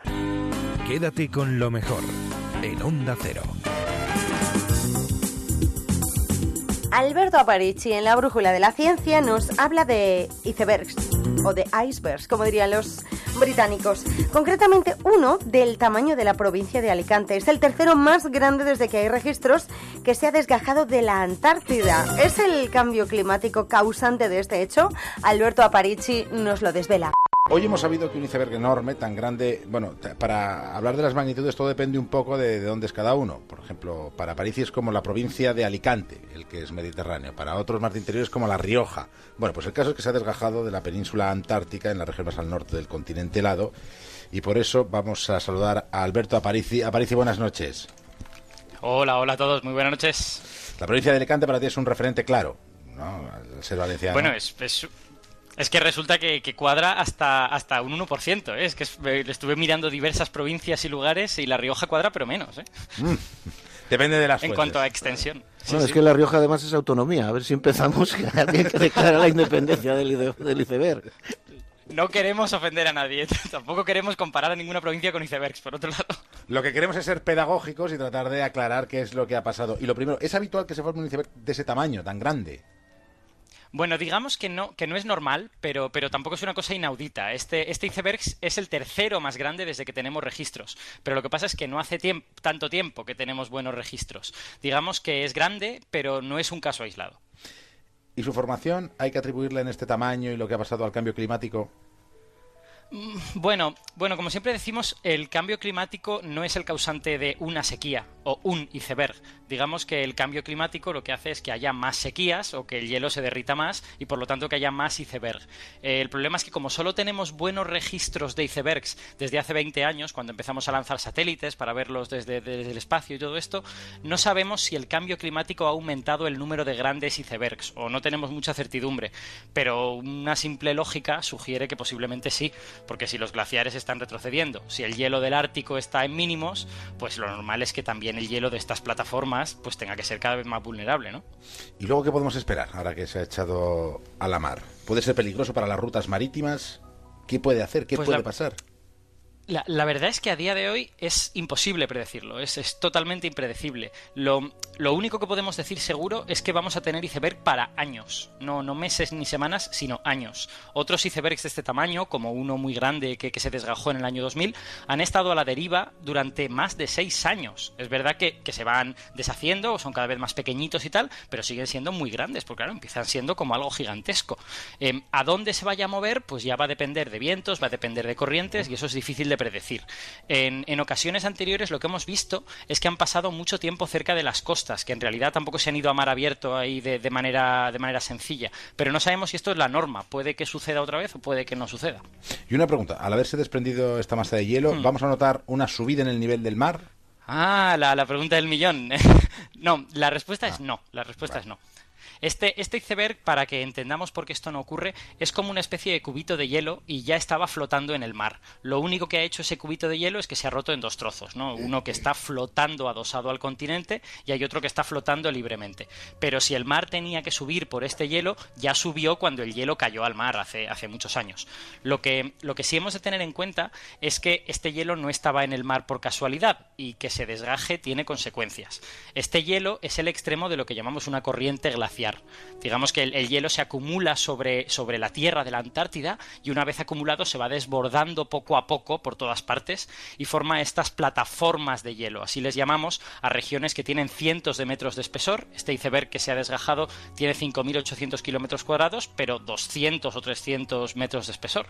Quédate con lo mejor en Onda Cero. Alberto Aparici en la Brújula de la Ciencia nos habla de icebergs o de icebergs, como dirían los británicos. Concretamente uno del tamaño de la provincia de Alicante. Es el tercero más grande desde que hay registros que se ha desgajado de la Antártida. ¿Es el cambio climático causante de este hecho? Alberto Aparici nos lo desvela. Hoy hemos sabido que un iceberg enorme, tan grande, bueno, para hablar de las magnitudes todo depende un poco de, de dónde es cada uno. Por ejemplo, para París es como la provincia de Alicante, el que es mediterráneo. Para otros más de interior es como La Rioja. Bueno, pues el caso es que se ha desgajado de la península antártica en la región más al norte del continente helado y por eso vamos a saludar a Alberto Aparici. Aparici, buenas noches. Hola, hola a todos, muy buenas noches. La provincia de Alicante para ti es un referente claro, ¿no? Al ser valenciano. Bueno, es, es, es que resulta que, que cuadra hasta, hasta un 1%, ¿eh? es que es- eh, estuve mirando diversas provincias y lugares y La Rioja cuadra, pero menos, ¿eh? Mm, Depende de las en fuentes. cuanto a extensión. Sí, Bueno, es que La Rioja además es autonomía. A ver si empezamos [LAUGHS] que alguien que declara la independencia del, del iceberg. No queremos ofender a nadie, [LAUGHS] tampoco queremos comparar a ninguna provincia con icebergs, por otro lado. Lo que queremos es ser pedagógicos y tratar de aclarar qué es lo que ha pasado. Y lo primero, ¿es habitual que se forme un iceberg de ese tamaño, tan grande? Bueno, digamos que no, que no es normal, pero, pero tampoco es una cosa inaudita. Este, este iceberg es el tercero más grande desde que tenemos registros. Pero lo que pasa es que no hace tiemp- tanto tiempo que tenemos buenos registros. Digamos que es grande, pero no es un caso aislado. ¿Y su formación hay que atribuirle en este tamaño y lo que ha pasado al cambio climático? Bueno, bueno, como siempre decimos, el cambio climático no es el causante de una sequía o un iceberg. Digamos que el cambio climático lo que hace es que haya más sequías o que el hielo se derrita más y por lo tanto que haya más iceberg. Eh, el problema es que como solo tenemos buenos registros de icebergs desde hace 20 años, cuando empezamos a lanzar satélites para verlos desde el espacio y todo esto, no sabemos si el cambio climático ha aumentado el número de grandes icebergs o no tenemos mucha certidumbre. Pero una simple lógica sugiere que posiblemente sí, porque si los glaciares están retrocediendo, si el hielo del Ártico está en mínimos, pues lo normal es que también el hielo de estas plataformas pues tenga que ser cada vez más vulnerable, ¿no? ¿Y luego qué podemos esperar ahora que se ha echado a la mar? ¿Puede ser peligroso para las rutas marítimas? ¿Qué puede hacer? ¿Qué Pues puede la- pasar? La, verdad es que a día de hoy es imposible predecirlo, es, totalmente impredecible. Lo, único que podemos decir seguro es que vamos a tener iceberg para años, no, no meses ni semanas, sino años. Otros icebergs de este tamaño, como uno muy grande que, se desgajó en el año 2000, han estado a la deriva durante más de seis años. Es verdad que, se van deshaciendo, son cada vez más pequeñitos y tal, pero siguen siendo muy grandes, porque claro, empiezan siendo como algo gigantesco. Em, ¿A dónde se vaya a mover? Pues ya va a depender de vientos, va a depender de corrientes y eso es difícil de predecir. En, en ocasiones anteriores lo que hemos visto es que han pasado mucho tiempo cerca de las costas, que en realidad tampoco se han ido a mar abierto ahí de, de manera, de manera sencilla. Pero no sabemos si esto es la norma. Puede que suceda otra vez o puede que no suceda. Y una pregunta, al haberse desprendido esta masa de hielo, Hmm. ¿vamos a notar una subida en el nivel del mar? Ah, la, la pregunta del millón. [LAUGHS] no, la respuesta es no. La respuesta es no. Este, este iceberg, para que entendamos por qué esto no ocurre, es como una especie de cubito de hielo y ya estaba flotando en el mar. Lo único que ha hecho ese cubito de hielo es que se ha roto en dos trozos, ¿no? Uno que está flotando adosado al continente y hay otro que está flotando libremente. Pero si el mar tenía que subir por este hielo, ya subió cuando el hielo cayó al mar hace, hace muchos años. Lo que, lo que sí hemos de tener en cuenta es que este hielo no estaba en el mar por casualidad y que se desgaje tiene consecuencias. Este hielo es el extremo de lo que llamamos una corriente glacial Digamos que el, hielo se acumula sobre, sobre la tierra de la Antártida y una vez acumulado se va desbordando poco a poco por todas partes y forma estas plataformas de hielo. Así les llamamos a regiones que tienen cientos de metros de espesor. Este iceberg que se ha desgajado tiene 5.800 kilómetros cuadrados, pero 200 o 300 metros de espesor.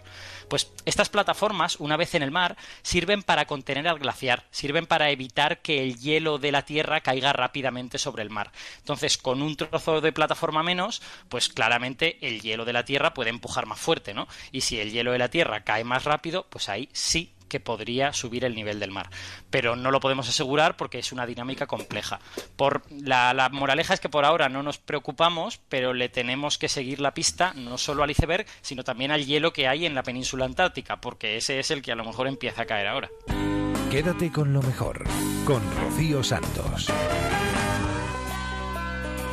Pues estas plataformas, una vez en el mar, sirven para contener al glaciar, sirven para evitar que el hielo de la Tierra caiga rápidamente sobre el mar. Entonces, con un trozo de plataforma menos, pues claramente el hielo de la Tierra puede empujar más fuerte, ¿no? Y si el hielo de la Tierra cae más rápido, pues ahí sí que podría subir el nivel del mar. Pero no lo podemos asegurar porque es una dinámica compleja. Por, la, la, moraleja es que por ahora no nos preocupamos, pero le tenemos que seguir la pista no solo al iceberg, sino también al hielo que hay en la península antártica, porque ese es el que a lo mejor empieza a caer ahora. Quédate con lo mejor, con Rocío Santos.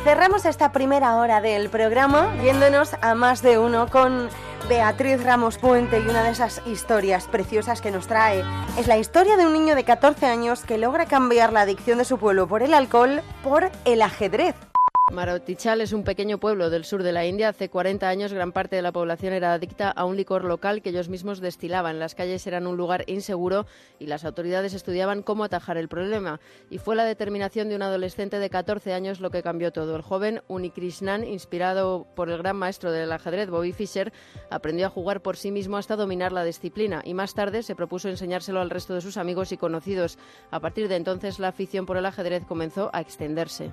Cerramos esta primera hora del programa yéndonos a más de uno con Beatriz Ramos Puente y una de esas historias preciosas que nos trae es la historia de un niño de 14 años que logra cambiar la adicción de su pueblo por el alcohol por el ajedrez. Marotichal es un pequeño pueblo del sur de la India. Hace 40 años gran parte de la población era adicta a un licor local que ellos mismos destilaban. Las calles eran un lugar inseguro y las autoridades estudiaban cómo atajar el problema. Y fue la determinación de un adolescente de 14 años lo que cambió todo. El joven Unikrishnan, inspirado por el gran maestro del ajedrez Bobby Fischer, aprendió a jugar por sí mismo hasta dominar la disciplina y más tarde se propuso enseñárselo al resto de sus amigos y conocidos. A partir de entonces la afición por el ajedrez comenzó a extenderse.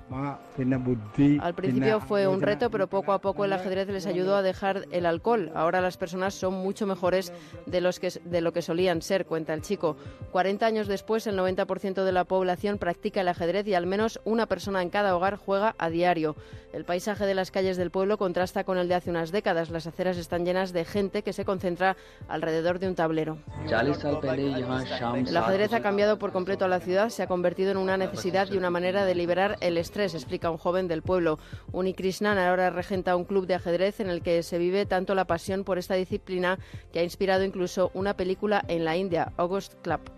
Al principio fue un reto, pero poco a poco el ajedrez les ayudó a dejar el alcohol. Ahora las personas son mucho mejores de, los que, de lo que solían ser, cuenta el chico. 40 años después, el 90% de la población practica el ajedrez y al menos una persona en cada hogar juega a diario. El paisaje de las calles del pueblo contrasta con el de hace unas décadas. Las aceras están llenas de gente que se concentra alrededor de un tablero. El ajedrez ha cambiado por completo a la ciudad, se ha convertido en una necesidad y una manera de liberar el estrés, explica un joven del pueblo pueblo. Unikrishnan ahora regenta un club de ajedrez en el que se vive tanto la pasión por esta disciplina que ha inspirado incluso una película en la India, August Club.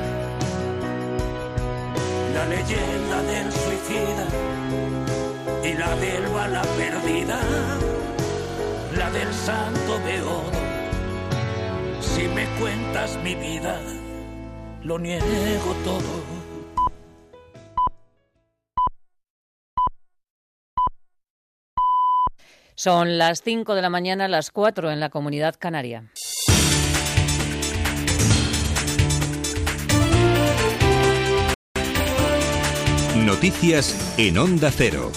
la leyenda del suicida y la del bala perdida, la del santo beodo. Si me cuentas mi vida, lo niego todo. Son las 5 de la mañana, las 4 en la comunidad canaria. Noticias en Onda Cero.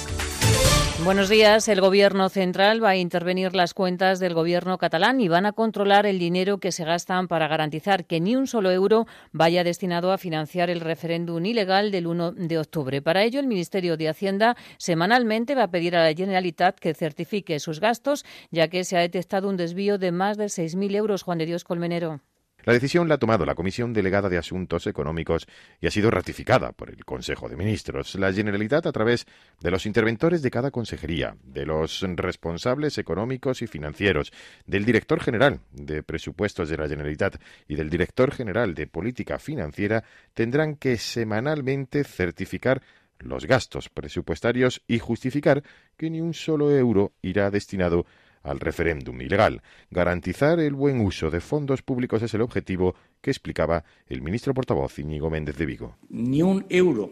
Buenos días. El Gobierno central va a intervenir las cuentas del Gobierno catalán y van a controlar el dinero que se gastan para garantizar que ni un solo euro vaya destinado a financiar el referéndum ilegal del 1 de octubre. Para ello, el Ministerio de Hacienda semanalmente va a pedir a la Generalitat que certifique sus gastos, ya que se ha detectado un desvío de más de 6.000 euros. Juan de Dios Colmenero. La decisión la ha tomado la Comisión Delegada de Asuntos Económicos y ha sido ratificada por el Consejo de Ministros. La Generalitat, a través de los interventores de cada consejería, de los responsables económicos y financieros, del director general de presupuestos de la Generalitat y del director general de política financiera, tendrán que semanalmente certificar los gastos presupuestarios y justificar que ni un solo euro irá destinado al referéndum ilegal. Garantizar el buen uso de fondos públicos es el objetivo que explicaba el ministro portavoz Íñigo Méndez de Vigo. Ni un euro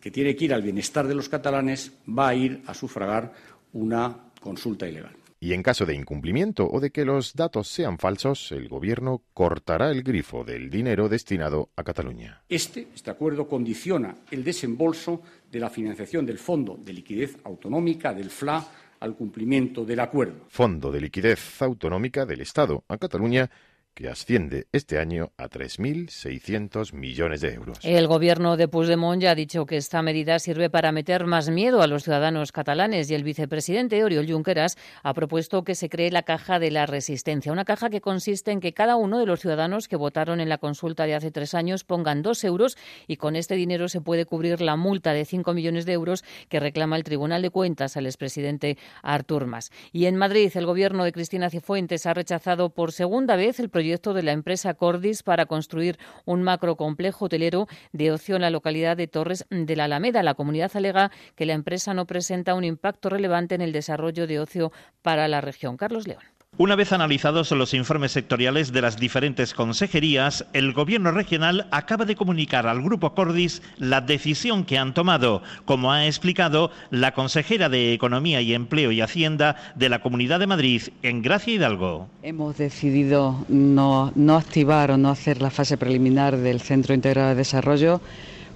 que tiene que ir al bienestar de los catalanes va a ir a sufragar una consulta ilegal. Y en caso de incumplimiento o de que los datos sean falsos, el Gobierno cortará el grifo del dinero destinado a Cataluña. Este, este acuerdo condiciona el desembolso de la financiación del Fondo de Liquidez Autonómica, del FLA, al cumplimiento del acuerdo. Fondo de Liquidez Autonómica del Estado a Cataluña que asciende este año a 3.600 millones de euros. El gobierno de Puigdemont ya ha dicho que esta medida sirve para meter más miedo a los ciudadanos catalanes y el vicepresidente Oriol Junqueras ha propuesto que se cree la caja de la resistencia, una caja que consiste en que cada uno de los ciudadanos que votaron en la consulta de hace tres años pongan dos euros y con este dinero se puede cubrir la multa de cinco millones de euros que reclama el Tribunal de Cuentas al expresidente Artur Mas. Y en Madrid, el gobierno de Cristina Cifuentes ha rechazado por segunda vez el proyecto de la empresa Cordis para construir un macrocomplejo hotelero de ocio en la localidad de Torres de la Alameda. La comunidad alega que la empresa no presenta un impacto relevante en el desarrollo de ocio para la región. Carlos León. Una vez analizados los informes sectoriales de las diferentes consejerías, el Gobierno regional acaba de comunicar al Grupo Cordis la decisión que han tomado, como ha explicado la consejera de Economía y Empleo y Hacienda de la Comunidad de Madrid, en Gracia Hidalgo. Hemos decidido no, activar o no hacer la fase preliminar del Centro Integrado de Desarrollo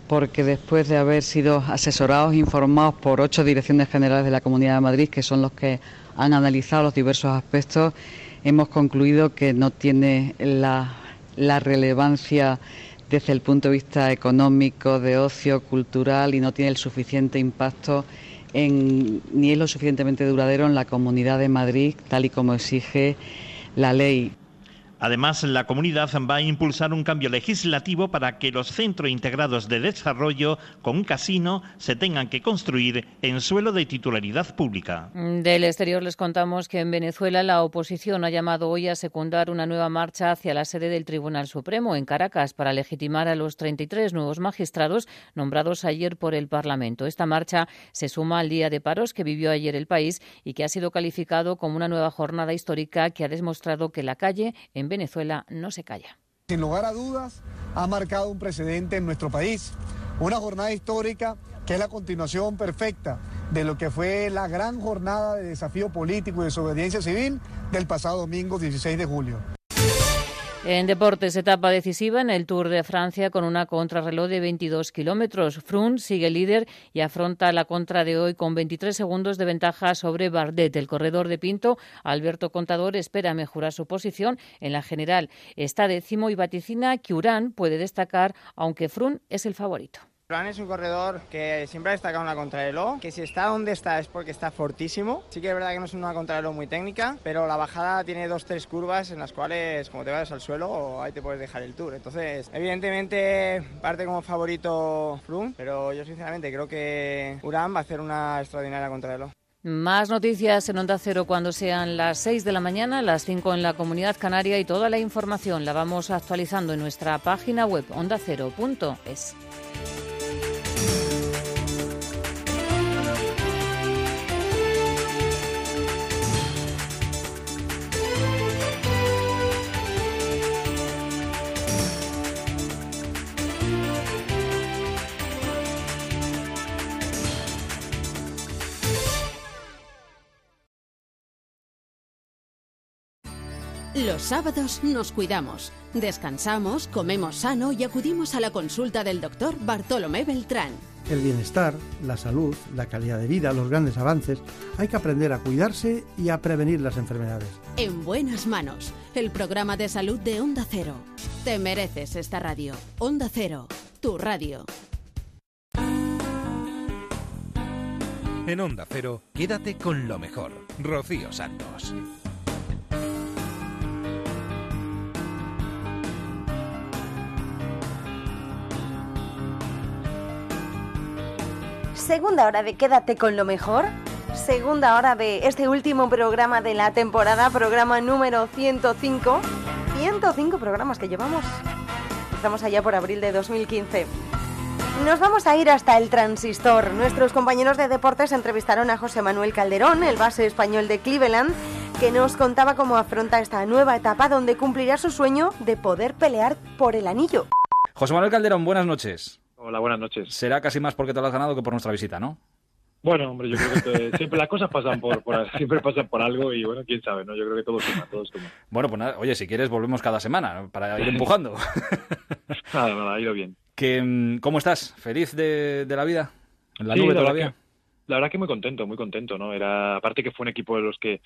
porque después de haber sido asesorados e informados por ocho direcciones generales de la Comunidad de Madrid, que son los que han analizado los diversos aspectos, hemos concluido que no tiene la, relevancia desde el punto de vista económico, de ocio, cultural y no tiene el suficiente impacto en, ni es lo suficientemente duradero en la Comunidad de Madrid, tal y como exige la ley. Además, la comunidad va a impulsar un cambio legislativo para que los centros integrados de desarrollo con un casino se tengan que construir en suelo de titularidad pública. Del exterior les contamos que en Venezuela la oposición ha llamado hoy a secundar una nueva marcha hacia la sede del Tribunal Supremo en Caracas para legitimar a los 33 nuevos magistrados nombrados ayer por el Parlamento. Esta marcha se suma al día de paros que vivió ayer el país y que ha sido calificado como una nueva jornada histórica que ha demostrado que la calle en Venezuela no se calla. Sin lugar a dudas, ha marcado un precedente en nuestro país, una jornada histórica que es la continuación perfecta de lo que fue la gran jornada de desafío político y desobediencia civil del pasado domingo 16 de julio. En deportes, etapa decisiva en el Tour de Francia con una contrarreloj de 22 kilómetros. Froome sigue líder y afronta la contra de hoy con 23 segundos de ventaja sobre Bardet. El corredor de Pinto, Alberto Contador, espera mejorar su posición en la general. Está décimo y vaticina que Urán puede destacar, aunque Froome es el favorito. Fran es un corredor que siempre ha destacado en la contrarreloj, que si está donde está es porque está fortísimo. Sí que es verdad que no es una contrarreloj muy técnica, pero la bajada tiene dos, tres curvas en las cuales, como te vayas al suelo, ahí te puedes dejar el tour. Entonces, evidentemente, parte como favorito Froome, pero yo sinceramente creo que Urán va a hacer una extraordinaria contrarreloj. Más noticias en Onda Cero cuando sean las 6 de la mañana, las 5 en la Comunidad Canaria y toda la información la vamos actualizando en nuestra página web ondacero.es. Los sábados nos cuidamos, descansamos, comemos sano y acudimos a la consulta del doctor Bartolomé Beltrán. El bienestar, la salud, la calidad de vida, los grandes avances, hay que aprender a cuidarse y a prevenir las enfermedades. En buenas manos, el programa de salud de Onda Cero. Te mereces esta radio. Onda Cero, tu radio. En Onda Cero, quédate con lo mejor. Rocío Santos. Segunda hora de Quédate con lo mejor. Segunda hora de este último programa de la temporada, programa número 105. 105 programas que llevamos. Estamos allá por abril de 2015. Nos vamos a ir hasta el transistor. Nuestros compañeros de deportes entrevistaron a José Manuel Calderón, el base español de Cleveland, que nos contaba cómo afronta esta nueva etapa donde cumplirá su sueño de poder pelear por el anillo. José Manuel Calderón, buenas noches. Hola, buenas noches. Será casi más porque te lo has ganado que por nuestra visita, ¿no? Bueno, hombre, yo creo que [LAUGHS] siempre las cosas pasan por, por, siempre pasan por algo y bueno, quién sabe, ¿no? Yo creo que todo suma, todo suma. Bueno, pues nada, oye, si quieres volvemos cada semana ¿no? para ir empujando. [LAUGHS] nada, nada, ha ido bien. Que, mm, ¿Cómo estás? ¿Feliz de, de la vida? ¿En la Sí, nube la todavía? La verdad que muy contento, muy contento, ¿no? Era, aparte que fue un equipo de los que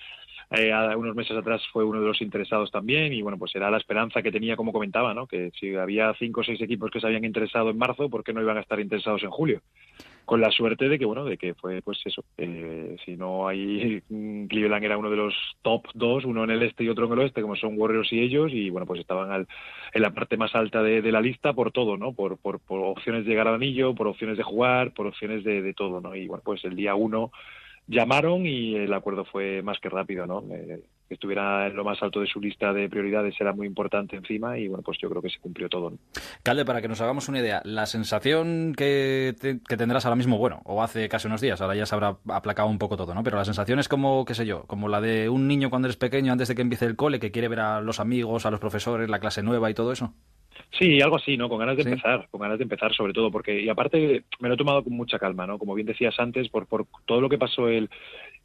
eh, unos meses atrás fue uno de los interesados también y bueno, pues era la esperanza que tenía, como comentaba, ¿no? Que si había cinco o seis equipos que se habían interesado en marzo, ¿por qué no iban a estar interesados en julio? Con la suerte de que, bueno, de que fue, pues eso, eh, si no hay, mm, Cleveland era uno de los top dos, uno en el este y otro en el oeste, como son Warriors y ellos, y bueno, pues estaban al- en la parte más alta de, de la lista por todo, ¿no? Por, por, por opciones de llegar al anillo, por opciones de jugar, por opciones de, de todo, ¿no? Y bueno, pues el día uno llamaron y el acuerdo fue más que rápido, ¿no? Eh, que estuviera en lo más alto de su lista de prioridades era muy importante encima y bueno, pues yo creo que se cumplió todo. Calde, para que nos hagamos una idea, la sensación que, que tendrás ahora mismo, bueno, o hace casi unos días, ahora ya se habrá aplacado un poco todo, ¿no? Pero la sensación es como, qué sé yo, como la de un niño cuando eres pequeño, antes de que empiece el cole, que quiere ver a los amigos, a los profesores, la clase nueva y todo eso. Sí, algo así, ¿no? Con ganas de Sí. empezar, con ganas de empezar sobre todo, porque, y aparte me lo he tomado con mucha calma, ¿no? Como bien decías antes, por, por todo lo que pasó el,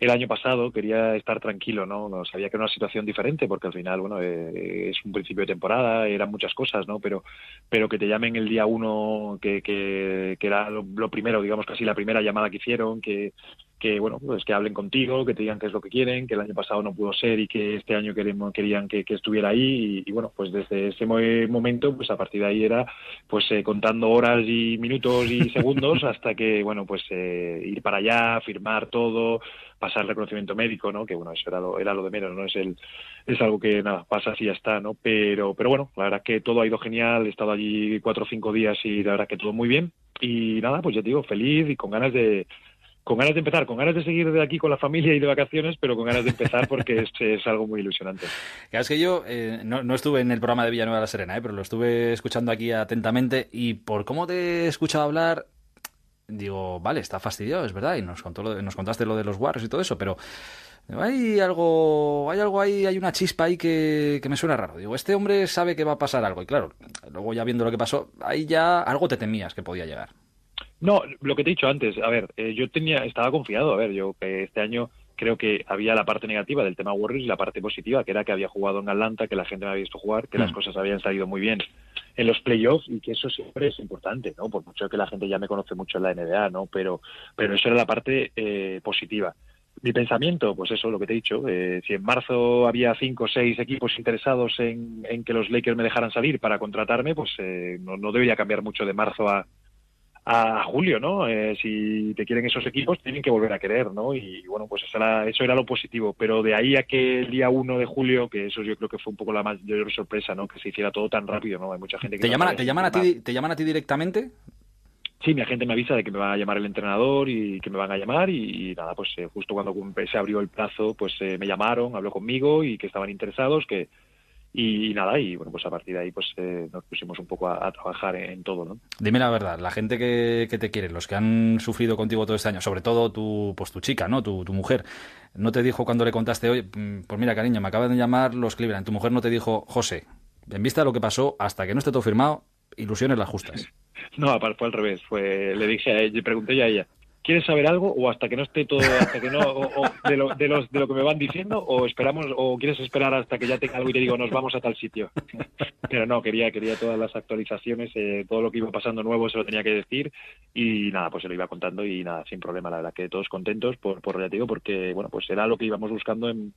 el año pasado, quería estar tranquilo, ¿no? No, Sabía que era una situación diferente, porque al final, bueno, eh, es un principio de temporada, eran muchas cosas, ¿no? Pero, pero que te llamen el día uno, que, que, que era lo, lo primero, digamos casi la primera llamada que hicieron, que, que bueno, pues que hablen contigo, que te digan qué es lo que quieren, que el año pasado no pudo ser y que este año queremos, querían que, que estuviera ahí y, y, bueno, pues desde ese mo- momento, pues a partir de ahí era pues eh, contando horas y minutos y segundos [LAUGHS] hasta que, bueno, pues eh, ir para allá, firmar todo, pasar reconocimiento médico, ¿no? Que bueno, eso era lo, era lo de menos, ¿no? Es el, es algo que nada, pasa así y ya está, ¿no? Pero, pero bueno, la verdad que todo ha ido genial, he estado allí cuatro o cinco días y la verdad que todo muy bien y nada, pues ya te digo, feliz y con ganas de con ganas de empezar, con ganas de seguir de aquí con la familia y de vacaciones, pero con ganas de empezar porque es, [LAUGHS] es algo muy ilusionante. Claro, es que yo eh, no, no estuve en el programa de Villanueva de la Serena, eh, pero lo estuve escuchando aquí atentamente y por cómo te he escuchado hablar, digo, vale, está fastidiado, es verdad, y nos, contó lo de- nos contaste lo de los Warriors y todo eso, pero hay algo, hay algo ahí, hay una chispa ahí que, que me suena raro. Digo, este hombre sabe que va a pasar algo, y claro, luego ya viendo lo que pasó, ahí ya algo te temías que podía llegar. No, lo que te he dicho antes, a ver, eh, yo tenía, estaba confiado, a ver, yo que este año creo que había la parte negativa del tema Warriors y la parte positiva, que era que había jugado en Atlanta, que la gente me había visto jugar, que las Mm. cosas habían salido muy bien en los playoffs y que eso siempre es importante, ¿no? Por mucho que la gente ya me conoce mucho en la NBA, ¿no? Pero, pero eso era la parte eh, positiva. Mi pensamiento, pues eso, lo que te he dicho, eh, si en marzo había cinco o seis equipos interesados en, en que los Lakers me dejaran salir para contratarme, pues eh, no, no debería cambiar mucho de marzo a, a julio, ¿no? Eh, si te quieren esos equipos, tienen que volver a querer, ¿no? Y bueno, pues eso era, eso era lo positivo. Pero de ahí a que el día 1 de julio, que eso yo creo que fue un poco la mayor sorpresa, ¿no? Que se hiciera todo tan rápido, ¿no? Hay mucha gente que... ¿Te no llaman, te llaman a ti, te llaman a ti directamente? Sí, mi agente me avisa de que me va a llamar el entrenador y que me van a llamar y, y nada, pues eh, justo cuando se abrió el plazo, pues eh, me llamaron, habló conmigo y que estaban interesados, que y, nada, y bueno, pues a partir de ahí pues eh, nos pusimos un poco a, a trabajar en, en todo, ¿no? Dime la verdad, la gente que, que te quiere, los que han sufrido contigo todo este año, sobre todo tu, pues tu chica, ¿no? Tu, tu mujer, ¿no te dijo cuando le contaste, oye, mm, pues mira, cariño, me acaban de llamar los Cleveland, tu mujer no te dijo, José, en vista de lo que pasó, hasta que no esté todo firmado, ilusiones las justas. [LAUGHS] No, fue al revés. Fue, le dije a ella, pregunté yo a ella, ¿quieres saber algo o hasta que no esté todo, hasta que no, o, de, lo, de, los, de lo que me van diciendo o esperamos, o quieres esperar hasta que ya tenga algo y te digo, nos vamos a tal sitio? [LAUGHS] Pero no, quería, quería todas las actualizaciones, eh, todo lo que iba pasando nuevo se lo tenía que decir. Y nada, pues se lo iba contando y nada, sin problema, la verdad que todos contentos por, por relativo porque, bueno, pues era lo que íbamos buscando en,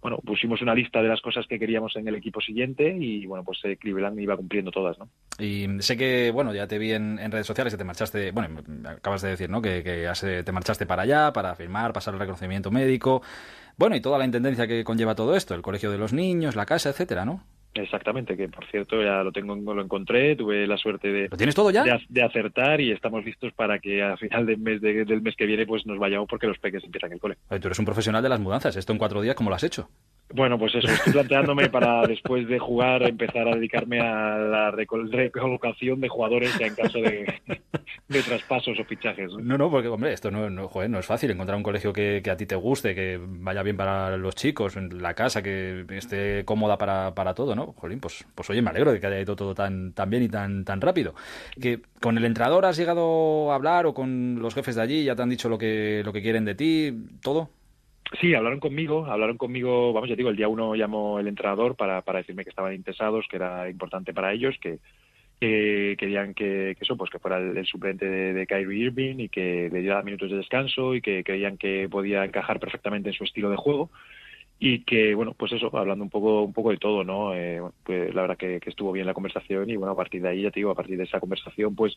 bueno, pusimos una lista de las cosas que queríamos en el equipo siguiente y, bueno, pues eh, Cleveland iba cumpliendo todas, ¿no? Y sé que, bueno, ya te vi en, redes sociales que te marchaste, bueno, acabas de decir, ¿no? Que, eh, te marchaste para allá, para firmar, pasar el reconocimiento médico. Bueno, y toda la intendencia que conlleva todo esto, el colegio de los niños, la casa, etcétera, ¿no? Exactamente, que por cierto ya lo tengo, lo encontré, tuve la suerte de, ¿Lo tienes todo ya? de, ac- de acertar y estamos listos para que a final del mes de- del mes que viene pues nos vayamos porque los peques empiezan el cole. Oye, tú eres un profesional de las mudanzas. Esto en cuatro días, ¿cómo lo has hecho? Bueno, pues eso, estoy planteándome para [LAUGHS] después de jugar empezar a dedicarme a la recol- recolocación de jugadores ya en caso de, de traspasos o fichajes. ¿no? No, no, porque, hombre, esto no, no, joder, no es fácil encontrar un colegio que, que a ti te guste, que vaya bien para los chicos, la casa, que esté cómoda para, para todo, ¿no? Jolín, pues, pues oye, me alegro de que haya ido todo tan, tan bien y tan, tan rápido. Que ¿Con el entrenador has llegado a hablar o con los jefes de allí? ¿Ya te han dicho lo que, lo que quieren de ti? ¿Todo? Sí, hablaron conmigo, hablaron conmigo, vamos, ya digo, el día uno llamó el entrenador para, para decirme que estaban interesados, que era importante para ellos, que, que querían que, que eso, pues que fuera el, suplente de, Kyrie Irving y que le diera minutos de descanso y que creían que podía encajar perfectamente en su estilo de juego. Y que bueno pues eso hablando un poco un poco de todo no eh, pues la verdad que estuvo bien la conversación y bueno a partir de ahí ya te digo a partir de esa conversación pues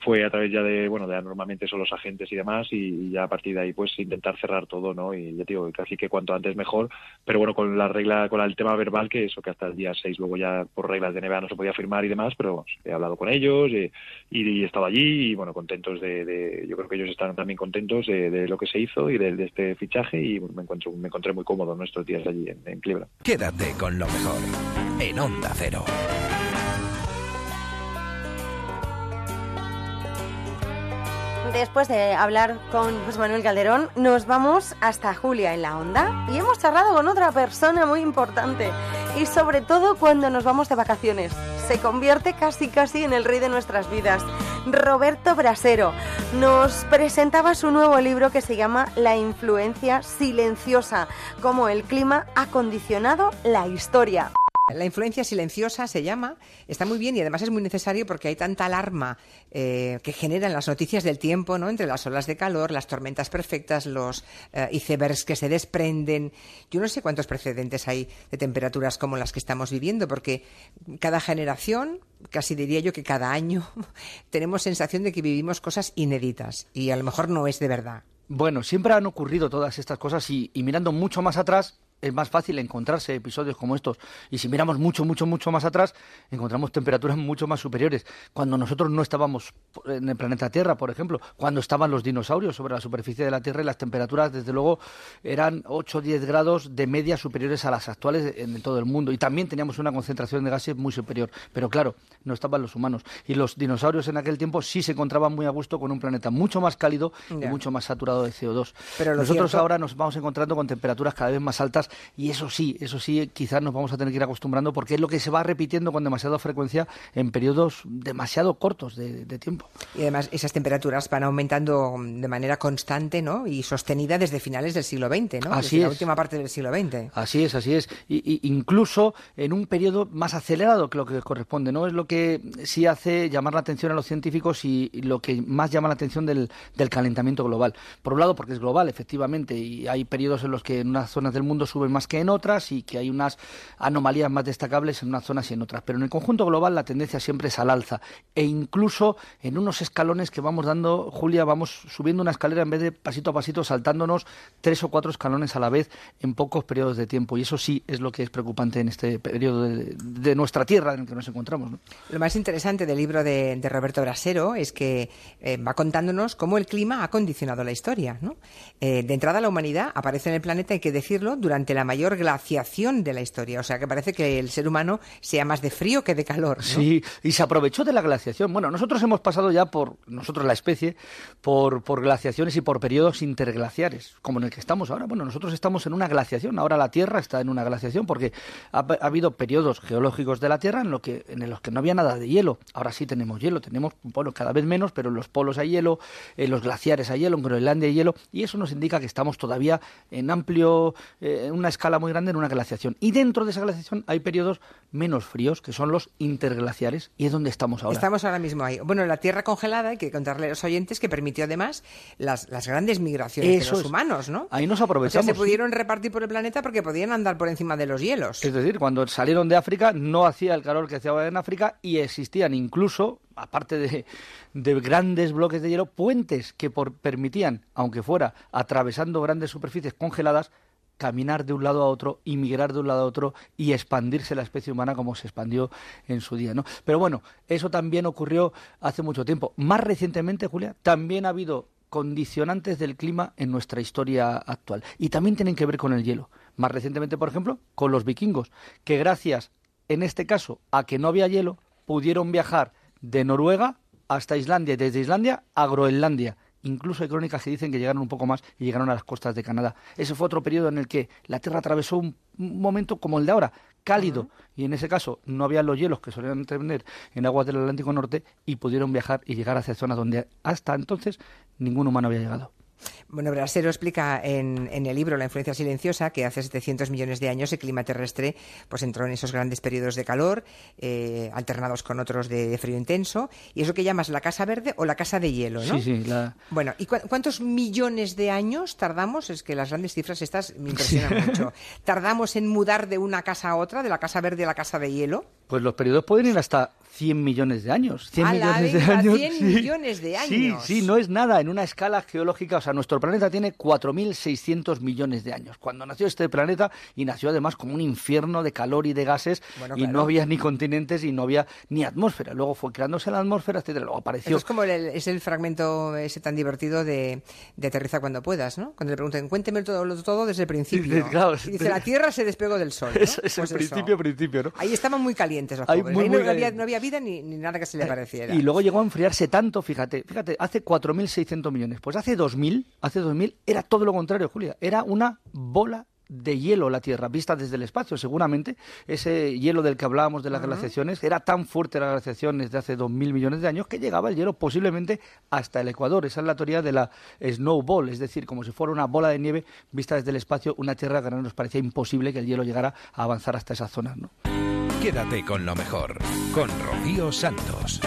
fue a través ya de bueno de normalmente son los agentes y demás y, ya a partir de ahí pues intentar cerrar todo no y ya digo casi que cuanto antes mejor. Pero bueno con la regla con el tema verbal que eso que hasta el día 6 luego ya por reglas de NBA no se podía firmar y demás pero vamos, he hablado con ellos eh, y, he estado allí y bueno contentos de, de- yo creo que ellos están también contentos de, lo que se hizo y de, este fichaje y bueno, me encuentro me encontré muy cómodo en estos días allí en, en Cleveland. Quédate con lo mejor en Onda Cero. Después de hablar con José Manuel Calderón, nos vamos hasta Julia en la onda y hemos charlado con otra persona muy importante. Y sobre todo cuando nos vamos de vacaciones. Se convierte casi casi en el rey de nuestras vidas. Roberto Brasero nos presentaba su nuevo libro que se llama La influencia silenciosa, cómo el clima ha condicionado la historia. La influencia silenciosa se llama, está muy bien y además es muy necesario porque hay tanta alarma eh, que generan las noticias del tiempo, ¿no? Entre las olas de calor, las tormentas perfectas, los eh, icebergs que se desprenden. Yo no sé cuántos precedentes hay de temperaturas como las que estamos viviendo, porque cada generación, casi diría yo que cada año, [LAUGHS] tenemos sensación de que vivimos cosas inéditas y a lo mejor no es de verdad. Bueno, siempre han ocurrido todas estas cosas y, y mirando mucho más atrás es más fácil encontrarse episodios como estos. Y si miramos mucho, mucho, mucho más atrás, encontramos temperaturas mucho más superiores. Cuando nosotros no estábamos en el planeta Tierra, por ejemplo, cuando estaban los dinosaurios sobre la superficie de la Tierra y las temperaturas, desde luego, eran 8 o 10 grados de media superiores a las actuales en todo el mundo. Y también teníamos una concentración de gases muy superior. Pero claro, no estaban los humanos. Y los dinosaurios en aquel tiempo sí se encontraban muy a gusto con un planeta mucho más cálido y mucho más saturado de CO2. Pero Nosotros cierto- ahora nos vamos encontrando con temperaturas cada vez más altas y eso sí, eso sí, quizás nos vamos a tener que ir acostumbrando porque es lo que se va repitiendo con demasiada frecuencia en periodos demasiado cortos de, de tiempo. Y además esas temperaturas van aumentando de manera constante ¿no? y sostenida desde finales del siglo XX, ¿no? Así desde la es. última parte del siglo XX. Así es, así es. Y, y incluso en un periodo más acelerado que lo que corresponde, ¿no? Es lo que sí hace llamar la atención a los científicos y, y lo que más llama la atención del, del calentamiento global. Por un lado, porque es global, efectivamente, y hay periodos en los que en unas zonas del mundo suben más que en otras y que hay unas anomalías más destacables en unas zonas y en otras. Pero en el conjunto global la tendencia siempre es al alza. E incluso en unos escalones que vamos dando, Julia, vamos subiendo una escalera en vez de pasito a pasito, saltándonos tres o cuatro escalones a la vez en pocos periodos de tiempo. Y eso sí es lo que es preocupante en este periodo de, de nuestra Tierra en el que nos encontramos. ¿no? Lo más interesante del libro de, de Roberto Brasero es que eh, va contándonos cómo el clima ha condicionado la historia. ¿no? Eh, de entrada, la humanidad aparece en el planeta, hay que decirlo, durante la mayor glaciación de la historia. O sea, que parece que el ser humano sea más de frío que de calor. Sí, y se aprovechó de la glaciación. Bueno, nosotros hemos pasado ya por, nosotros la especie, por, por glaciaciones y por periodos interglaciares, como en el que estamos ahora. Bueno, nosotros estamos en una glaciación, ahora la Tierra está en una glaciación porque ha, ha habido periodos geológicos de la Tierra en, lo que, en los que no había nada de hielo. Ahora sí tenemos hielo, tenemos, bueno, cada vez menos, pero en los polos hay hielo, en los glaciares hay hielo, en Groenlandia hay hielo, y eso nos indica que estamos todavía en amplio, eh, una escala muy grande en una glaciación. Y dentro de esa glaciación hay periodos menos fríos, que son los interglaciares, y es donde estamos ahora. Estamos ahora mismo ahí. Bueno, la Tierra congelada, hay que contarle a los oyentes que permitió además las, las grandes migraciones Eso de los es. humanos, ¿no? Ahí nos O sea, aprovechamos. se sí. pudieron repartir por el planeta porque podían andar por encima de los hielos. Es decir, cuando salieron de África no hacía el calor que hacía en África y existían incluso, aparte de, de grandes bloques de hielo, puentes que por- permitían, aunque fuera atravesando grandes superficies congeladas, caminar de un lado a otro, inmigrar de un lado a otro y expandirse la especie humana como se expandió en su día, ¿no? Pero bueno, eso también ocurrió hace mucho tiempo. Más recientemente, Julia, también ha habido condicionantes del clima en nuestra historia actual y también tienen que ver con el hielo. Más recientemente, por ejemplo, con los vikingos, que gracias, en este caso, a que no había hielo, pudieron viajar de Noruega hasta Islandia y desde Islandia a Groenlandia Incluso hay crónicas que dicen que llegaron un poco más y llegaron a las costas de Canadá. Ese fue otro periodo en el que la Tierra atravesó un, momento como el de ahora, cálido. Y en ese caso no había los hielos que solían tener en aguas del Atlántico Norte y pudieron viajar y llegar hacia zonas donde hasta entonces ningún humano había llegado. Bueno, Brasero explica en, en, el libro La influencia silenciosa que hace 700 millones de años el clima terrestre pues entró en esos grandes periodos de calor, eh, alternados con otros de, frío intenso, y eso que llamas la casa verde o la casa de hielo, ¿no? Sí, sí. Bueno, ¿y cuántos millones de años tardamos? Es que las grandes cifras estas me impresionan mucho. ¿Tardamos en mudar de una casa a otra, de la casa verde a la casa de hielo? Pues los periodos pueden ir hasta 100 millones de años. 100 millones de años. 100 millones de años. Sí, sí, no es nada en una escala geológica. O sea, nuestro planeta tiene 4.600 millones de años. Cuando nació este planeta, y nació además como un infierno de calor y de gases, y no había ni continentes y no había ni atmósfera. Luego fue creándose la atmósfera, etcétera. Luego apareció. es como el, es el fragmento ese tan divertido de, de Aterriza cuando puedas, ¿no? Cuando le preguntan, cuénteme todo, todo desde el principio. y dice, la Tierra se despegó del Sol. ¿no? Es, es el pues principio, principio, ¿no? Ahí estaban muy calientes los pobres. no, había, no había vida ni, ni nada que se le pareciera. Y luego llegó a enfriarse tanto, fíjate, fíjate, hace 4.600 millones. Pues hace 2.000, hace 2.000 era todo lo contrario, Julia. Era una bola de hielo la Tierra, vista desde el espacio, seguramente. Ese hielo del que hablábamos de las glaciaciones, era tan fuerte las glaciaciones de hace 2.000 millones de años que llegaba el hielo posiblemente hasta el Ecuador. Esa es la teoría de la snowball, es decir, como si fuera una bola de nieve vista desde el espacio, una Tierra que nos parecía imposible que el hielo llegara a avanzar hasta esas zonas, ¿no? Quédate con lo mejor, con Rocío Santos.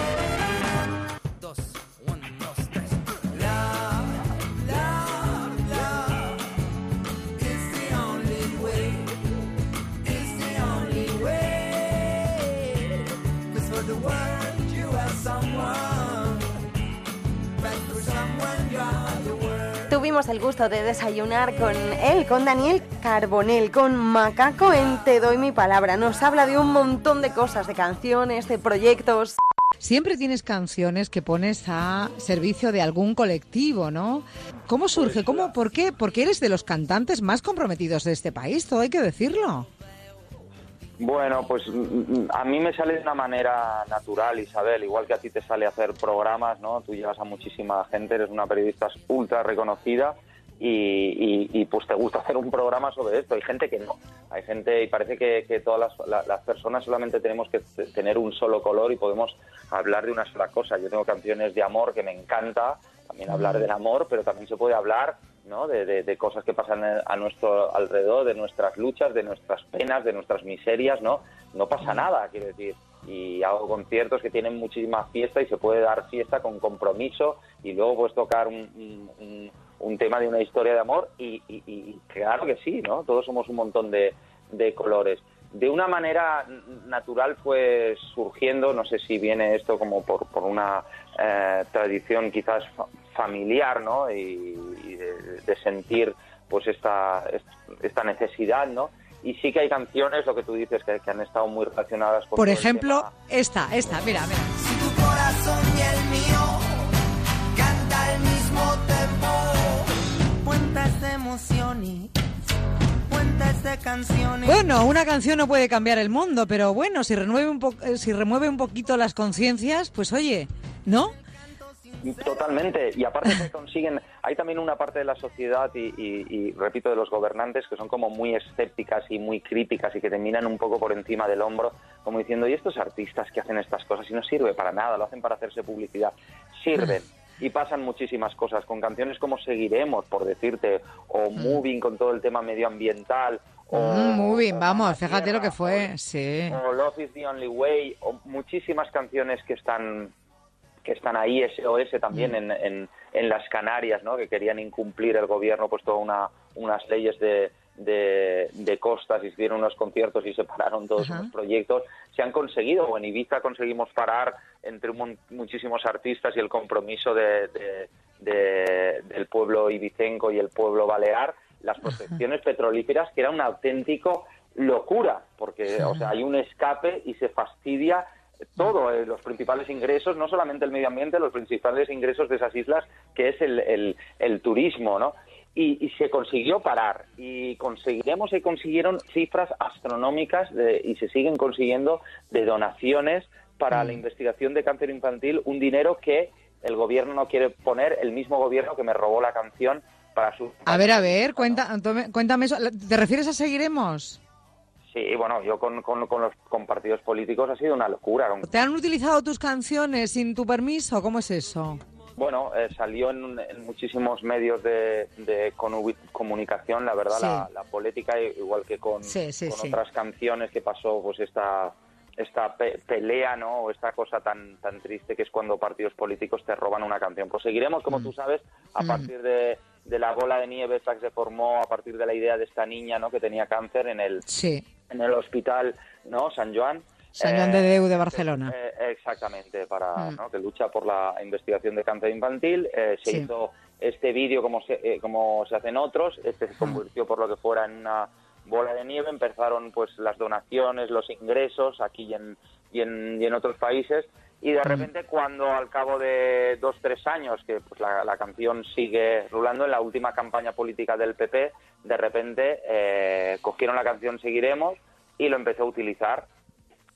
Tuvimos el gusto de desayunar con él, con Daniel Carbonel, con Macaco en Te Doy Mi Palabra. Nos habla de un montón de cosas, de canciones, de proyectos. Siempre tienes canciones que pones a servicio de algún colectivo, ¿no? ¿Cómo surge? ¿Cómo? ¿Por qué? Porque eres de los cantantes más comprometidos de este país, todo hay que decirlo. Bueno, pues mm, mm, a mí me sale de una manera natural, Isabel, igual que a ti te sale hacer programas, ¿no? Tú llegas a muchísima gente, eres una periodista ultra reconocida y, pues te gusta hacer un programa sobre esto. Hay gente que no, hay gente y parece que, todas las, personas solamente tenemos que tener un solo color y podemos hablar de una sola cosa. Yo tengo canciones de amor que me encanta, también hablar del amor, pero también se puede hablar ¿no? De, cosas que pasan a nuestro alrededor, de nuestras luchas, de nuestras penas, de nuestras miserias, ¿no? No pasa nada, quiero decir. Y hago conciertos que tienen muchísima fiesta y se puede dar fiesta con compromiso y luego puedes tocar un, un, tema de una historia de amor y, claro que sí, ¿no? Todos somos un montón de, de colores de una manera natural fue surgiendo, no sé si viene esto como por, por una eh, tradición quizás familiar, ¿no? Y, de, sentir pues esta, esta necesidad, ¿no? Y sí que hay canciones, lo que tú dices, que, han estado muy relacionadas con... Por ejemplo, esta, esta, mira, mira. Si tu corazón y el mío canta el mismo tempo, cuentas de emociones, cuentas de canciones... Bueno, una canción no puede cambiar el mundo, pero bueno, si remueve un, eh, si remueve un poquito las conciencias, pues oye, ¿no? Totalmente, y aparte que consiguen, hay también una parte de la sociedad y, repito de los gobernantes que son como muy escépticas y muy críticas y que te miran un poco por encima del hombro, como diciendo, ¿y estos artistas que hacen estas cosas y no sirve para nada, lo hacen para hacerse publicidad? Sirven. [LAUGHS] Y pasan muchísimas cosas, con canciones como Seguiremos, por decirte, o mm. Moving con todo el tema medioambiental, o, mm, moving, vamos, fíjate lo que fue, sí. O Love is the Only Way, o muchísimas canciones que están que están ahí, SOS también mm. en, en, las Canarias, ¿no? que querían incumplir el gobierno pues todas una, unas leyes de, de, costas, hicieron unos conciertos y [LAUGHS] separaron todos los proyectos, se han conseguido, o en Ibiza conseguimos parar entre muchísimos artistas y el compromiso de, del pueblo ibicenco y el pueblo balear, las prospecciones petrolíferas, que era un auténtico locura, porque o sea, hay un escape y se fastidia todo, eh, los principales ingresos, no solamente el medio ambiente, los principales ingresos de esas islas, que es el, el, el turismo, ¿no? Y, y, se consiguió parar y conseguiremos y consiguieron cifras astronómicas de, y se siguen consiguiendo de donaciones para la investigación de cáncer infantil, un dinero que el gobierno no quiere poner, el mismo gobierno que me robó la canción para su... A ver, a ver, cuenta, cuéntame eso. ¿Te refieres a Seguiremos? Sí, bueno, yo con, con, con, los con partidos políticos ha sido una locura. ¿Te han utilizado tus canciones sin tu permiso? ¿Cómo es eso? Bueno, eh, salió en, en, muchísimos medios de, de comunicación, la verdad, sí. la, la, política, igual que con, sí, sí, con otras canciones que pasó, pues esta esta pe pelea, ¿no? O esta cosa tan tan triste que es cuando partidos políticos te roban una canción. Pues seguiremos, como mm. tú sabes, a mm. partir de, de, la bola de nieve esta que se formó, a partir de la idea de esta niña, ¿no? Que tenía cáncer en el sí. En el hospital, ¿no? San Joan. San Juan de Deu de Barcelona. Eh, exactamente, para mm. ¿no? que lucha por la investigación de cáncer infantil. Eh, se sí. hizo este vídeo como se, eh, como se hacen otros. Este se convirtió por lo que fuera en una bola de nieve, empezaron pues las donaciones, los ingresos aquí y en, y en, y en otros países y de repente cuando al cabo de dos, tres años que pues la, la canción sigue rulando en la última campaña política del PP, de repente eh, cogieron la canción Seguiremos y lo empezó a utilizar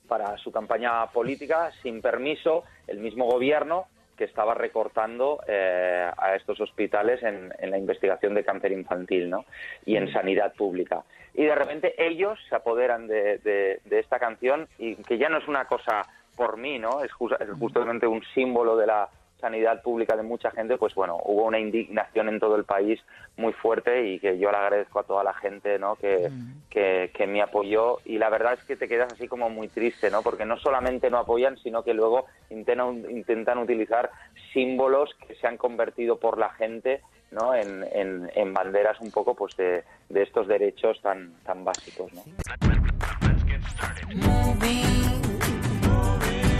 para su campaña política sin permiso el mismo gobierno que estaba recortando eh, a estos hospitales en, en, la investigación de cáncer infantil ¿no? y en sanidad pública. Y de repente ellos se apoderan de, de, de esta canción y que ya no es una cosa por mí, ¿no? Es, just, es justamente un símbolo de la sanidad pública de mucha gente, pues bueno, hubo una indignación en todo el país muy fuerte y que yo le agradezco a toda la gente, ¿no? Que, mm. que, que, me apoyó y la verdad es que te quedas así como muy triste, ¿no? Porque no solamente no apoyan, sino que luego intentan, intentan utilizar símbolos que se han convertido por la gente ¿no? En, en, en, banderas un poco pues de, de estos derechos tan, tan básicos. ¿no?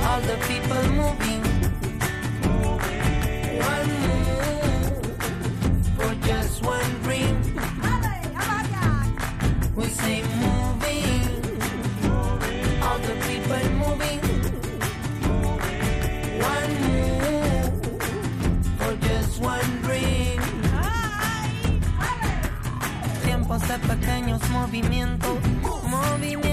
All the people moving. One move for just one dream. We say moving, all the people moving. One move for just one dream. Tiempos de pequeños movimientos, movimientos.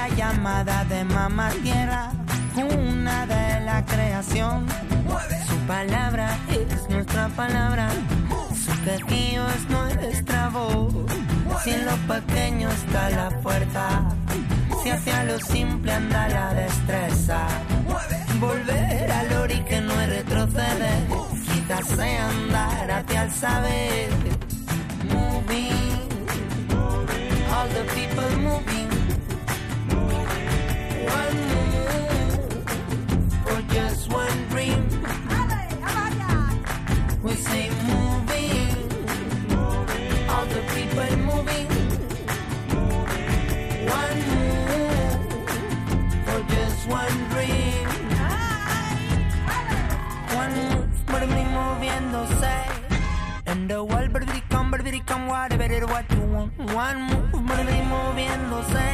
la llamada de mamá tierra, una de la creación. Su palabra es nuestra palabra, su quejío es nuestra voz. Si en lo pequeño está la fuerza si hacia lo simple anda la destreza. Volver al ori que no es retroceder, quizás sea andar hacia el saber. Moving, all the people moving. Whatever it what you want. One move, baby, moviéndose.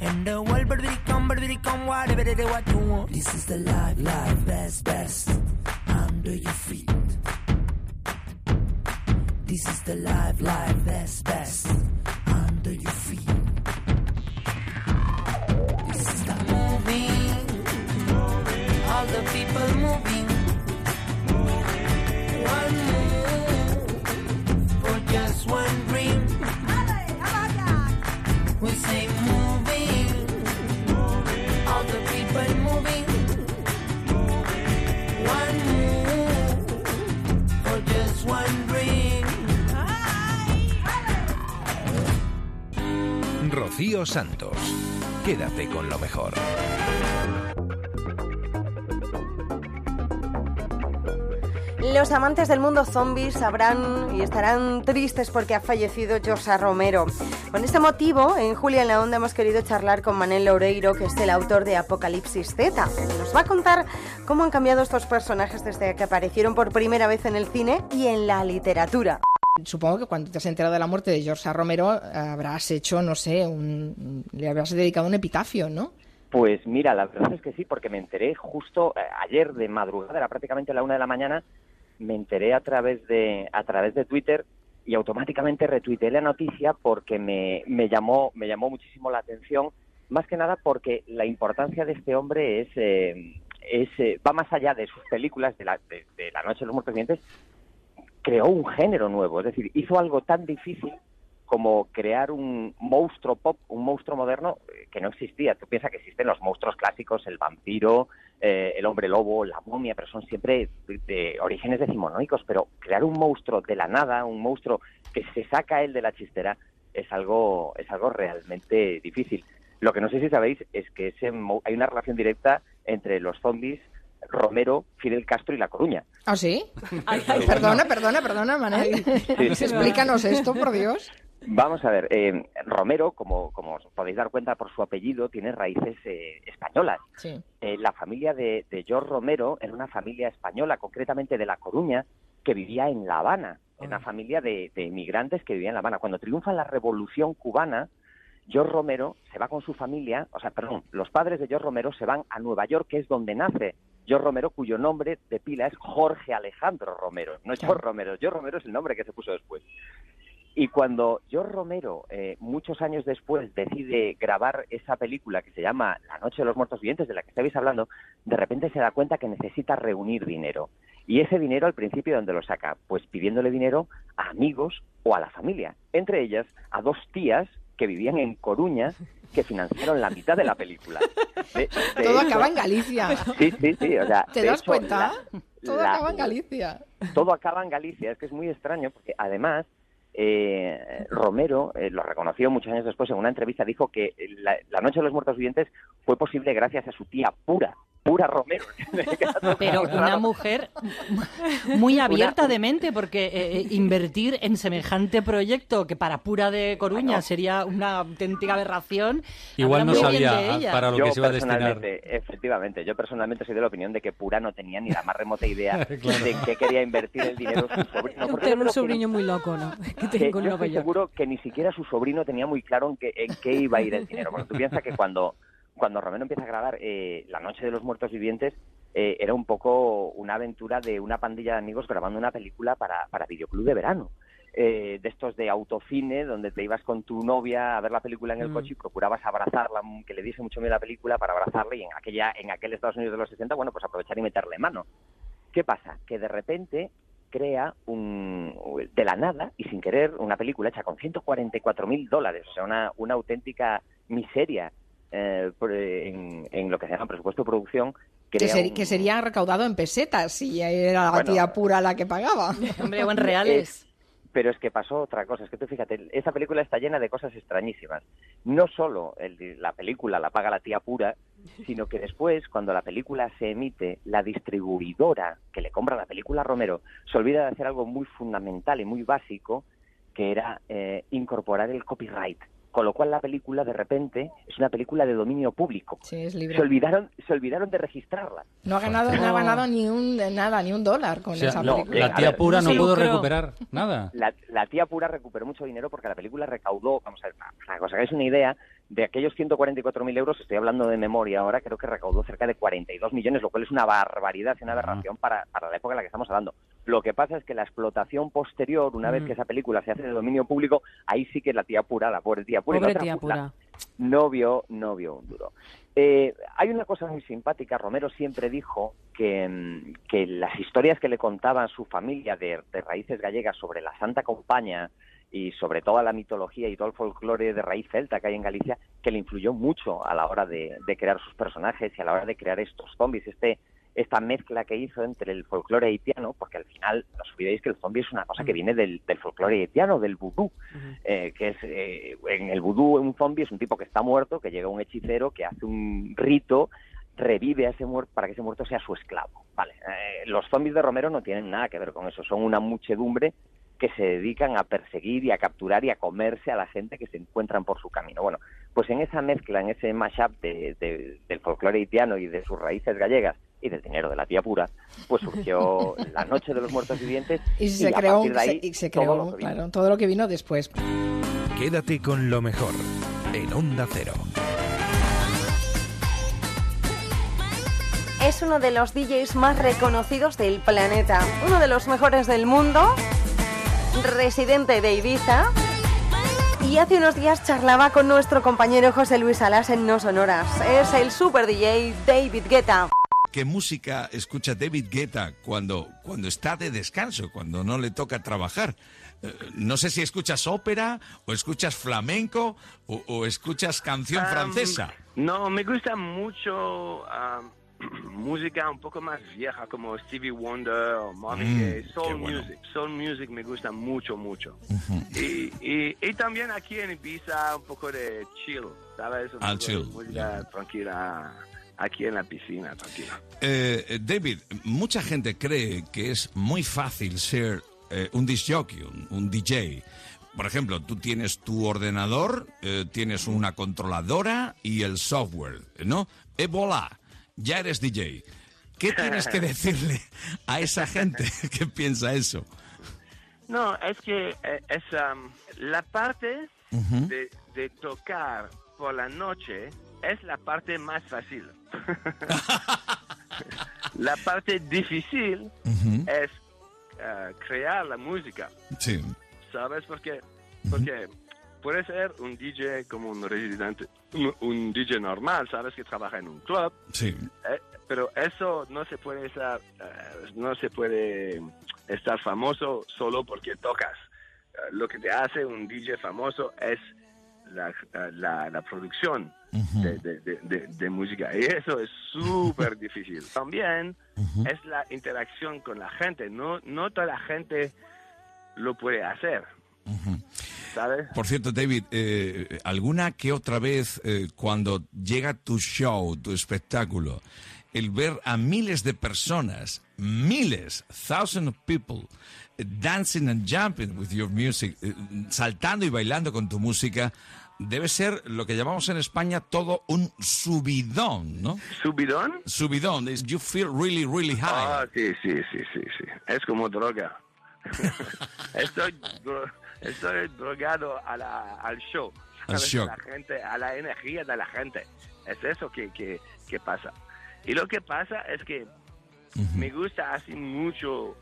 And the world, baby, come, baby, come, whatever it what you want. This is the life, life, best, best. Under your feet. This is the life, life, best, best. Under your feet. This is the moving, all the people moving. one dream. We say moving, all the people moving. One move for just one dream. Rocío Santos, quédate con lo mejor. Los amantes del mundo zombie sabrán y estarán tristes porque ha fallecido Josa Romero. Con este motivo, en Julia en la Onda hemos querido charlar con Manel Loureiro, que es el autor de Apocalipsis Z. Nos va a contar cómo han cambiado estos personajes desde que aparecieron por primera vez en el cine y en la literatura. Supongo que cuando te has enterado de la muerte de George Romero habrás hecho, no sé, un, le habrás dedicado un epitafio, ¿no? Pues mira, la verdad es que sí, porque me enteré justo eh, ayer de madrugada, era prácticamente la una de la mañana, me enteré a través de a través de Twitter y automáticamente retuiteé la noticia porque me, me llamó me llamó muchísimo la atención, más que nada porque la importancia de este hombre es eh, es eh, va más allá de sus películas de la de, de la noche de los muertos vivientes creó un género nuevo, es decir, hizo algo tan difícil como crear un monstruo pop, un monstruo moderno eh, que no existía. Tú piensas que existen los monstruos clásicos, el vampiro, eh, el hombre lobo, la momia, pero son siempre de, de orígenes decimonónicos. Pero crear un monstruo de la nada, un monstruo que se saca él de la chistera, es algo, es algo realmente difícil. Lo que no sé si sabéis es que ese, mo- hay una relación directa entre los zombies, Romero, Fidel Castro y La Coruña. ¿Ah, sí? [LAUGHS] perdona, perdona, perdona, Manel. sí. [LAUGHS] Explícanos esto, por Dios. Vamos a ver, eh, Romero, como, como os podéis dar cuenta por su apellido, tiene raíces eh, españolas. Sí. Eh, la familia de, de George Romero era una familia española, concretamente de La Coruña, que vivía en La Habana, una familia de, de emigrantes que vivían en La Habana. Cuando triunfa la Revolución Cubana, George Romero se va con su familia, o sea, perdón, los padres de George Romero se van a Nueva York, que es donde nace George Romero, cuyo nombre de pila es Jorge Alejandro Romero. No es George Romero, George Romero es el nombre que se puso después. Y cuando George Romero, eh, muchos años después, decide grabar esa película que se llama La Noche de los Muertos Vivientes, de la que estabais hablando, de repente se da cuenta que necesita reunir dinero. Y ese dinero al principio, ¿dónde lo saca? Pues pidiéndole dinero a amigos o a la familia. Entre ellas, a dos tías que vivían en Coruña que financiaron la mitad de la película. De- de Todo hecho- acaba en Galicia. Sí, sí, sí. O sea, ¿Te das hecho, cuenta? la- Todo la- acaba en Galicia. todo acaba en Galicia. Es que es muy extraño porque además eh, Romero eh, lo reconoció muchos años después en una entrevista. Dijo que la, la Noche de los Muertos Vivientes fue posible gracias a su tía Pura, Pura Romero. [LAUGHS] Pero una mujer muy abierta de mente, porque eh, eh, invertir en semejante proyecto que para pura de Coruña sería una auténtica aberración. Igual no sabía de ella. para lo Yo que se iba a destinar. Efectivamente, yo personalmente soy de la opinión de que Pura no tenía ni la más remota idea [LAUGHS] de en qué quería invertir el dinero su sobrino. Tengo un sobrino muy loco, ¿no? [LAUGHS] Que tengo en yo estoy seguro que ni siquiera su sobrino tenía muy claro en qué, en qué iba a ir el dinero. Porque tú piensas que cuando, cuando Romero empieza a grabar eh, La Noche de los Muertos Vivientes, eh, era un poco una aventura de una pandilla de amigos grabando una película para, para videoclub de verano. Eh, de estos de autocine, donde te ibas con tu novia a ver la película en el Mm. coche y procurabas abrazarla, mm, que le diese mucho miedo la película para abrazarla y en aquella en aquel Estados Unidos de los 60, bueno, pues aprovechar y meterle mano. ¿Qué pasa? Que de repente crea un, de la nada y sin querer una película hecha con 144 mil dólares, o sea, una, una auténtica miseria eh, por- en, en lo que se llama presupuesto de producción. Que, crea ser- un- que sería recaudado en pesetas si era la Bueno, tía pura la que pagaba. [LAUGHS] Hombre, o en [LAUGHS] reales. Pero es que pasó otra cosa, es que tú fíjate, esta película está llena de cosas extrañísimas. No solo el- la película la paga la tía pura, sino que después, cuando la película se emite, la distribuidora que le compra la película a Romero se olvida de hacer algo muy fundamental y muy básico, que era eh, incorporar el copyright. Con lo cual la película, de repente, es una película de dominio público. Sí, es libre. Se olvidaron, se olvidaron de registrarla. No ha ganado, no ha ganado ni un nada, ni un dólar con O sea, esa no, película. la tía pura no sí, pudo recuperar nada. La, la tía pura recuperó mucho dinero porque la película recaudó, vamos a ver, para que os hagáis una idea, de aquellos 144.000 euros, estoy hablando de memoria ahora, creo que recaudó cerca de 42 millones, lo cual es una barbaridad y una aberración para, para la época en la que estamos hablando. Lo que pasa es que la explotación posterior, una vez Mm. que esa película se hace de dominio público, ahí sí que la tía pura, la pobre tía pura, Pobre otra tía la- pura. no vio, no vio un duro. Eh, hay una cosa muy simpática. Romero siempre dijo que, mm, que las historias que le contaba su familia de, de raíces gallegas sobre la Santa Compaña y sobre toda la mitología y todo el folclore de raíz celta que hay en Galicia, que le influyó mucho a la hora de, de crear sus personajes y a la hora de crear estos zombies, este esta mezcla que hizo entre el folclore haitiano, porque al final no os olvidéis que el zombie es una cosa que viene del, del folclore haitiano, del vudú, eh, que es eh, en el vudú un zombie es un tipo que está muerto, que llega un hechicero, que hace un rito, revive a ese muerto para que ese muerto sea su esclavo. Vale, eh, los zombies de Romero no tienen nada que ver con eso, son una muchedumbre que se dedican a perseguir y a capturar y a comerse a la gente que se encuentran por su camino. Bueno, pues en esa mezcla, en ese mashup de, de- del folclore haitiano y de sus raíces gallegas y del dinero de la tía pura, pues surgió [LAUGHS] la Noche de los Muertos Vivientes Y se creó, partir de se- ahí y se todo creó lo que vino. claro, todo lo que vino después. Quédate con lo mejor en Onda Cero. Es uno de los DJs más reconocidos del planeta, uno de los mejores del mundo, residente de Ibiza. Y hace unos días charlaba con nuestro compañero José Luis Alas en No Sonoras. Es el super DJ David Guetta. ¿Qué música escucha David Guetta cuando, cuando está de descanso, cuando no le toca trabajar? Eh, No sé si escuchas ópera o escuchas flamenco o, o escuchas canción Am, francesa. No, me gusta mucho [CLEARS THROAT] música un poco más vieja como Stevie Wonder o Marvin Mm, Gaye, soul bueno. music. Soul music me gusta mucho, mucho. y, y, y también aquí en Ibiza un poco de chill, ¿sabes? Un Ah, chill, Música tranquila aquí en la piscina, tranquila. Eh, eh, David, mucha gente cree que es muy fácil ser eh, un disc jockey, un, un DJ. Por ejemplo, tú tienes tu ordenador, eh, tienes una controladora y el software, ¿no? Voilà, ya eres DJ. ¿Qué tienes que [LAUGHS] decirle a esa gente [LAUGHS] que piensa eso? No, es que es am, la parte de tocar por la noche es la parte más fácil. [LAUGHS] la parte difícil es eh, crear la música, Sí. ¿sabes? Porque, porque puede ser un DJ como un residente, un, un DJ normal, ¿sabes? Que trabaja en un club, Sí. eh, pero eso no se puede estar, eh, no se puede estar famoso solo porque tocas. Lo que te hace un DJ famoso es la, la, la producción de, de- de- de- de música y eso es súper [LAUGHS] difícil. También es la interacción con la gente. No, no toda la gente lo puede hacer, ¿sabes? Por cierto, David, eh, ¿alguna que otra vez eh, cuando llega tu show, tu espectáculo, el ver a miles de personas, miles, thousands of people, dancing and jumping with your music, eh, saltando y bailando con tu música, debe ser lo que llamamos en España todo un subidón, ¿no? ¿Subidón? Subidón. is You feel really, really high. Ah, sí, sí, sí, sí, sí. Es como droga. [LAUGHS] estoy, dro- estoy drogado a la, al show. Al show. A la gente, a la energía de la gente. Es eso que, que, que pasa. Y lo que pasa es que me gusta así mucho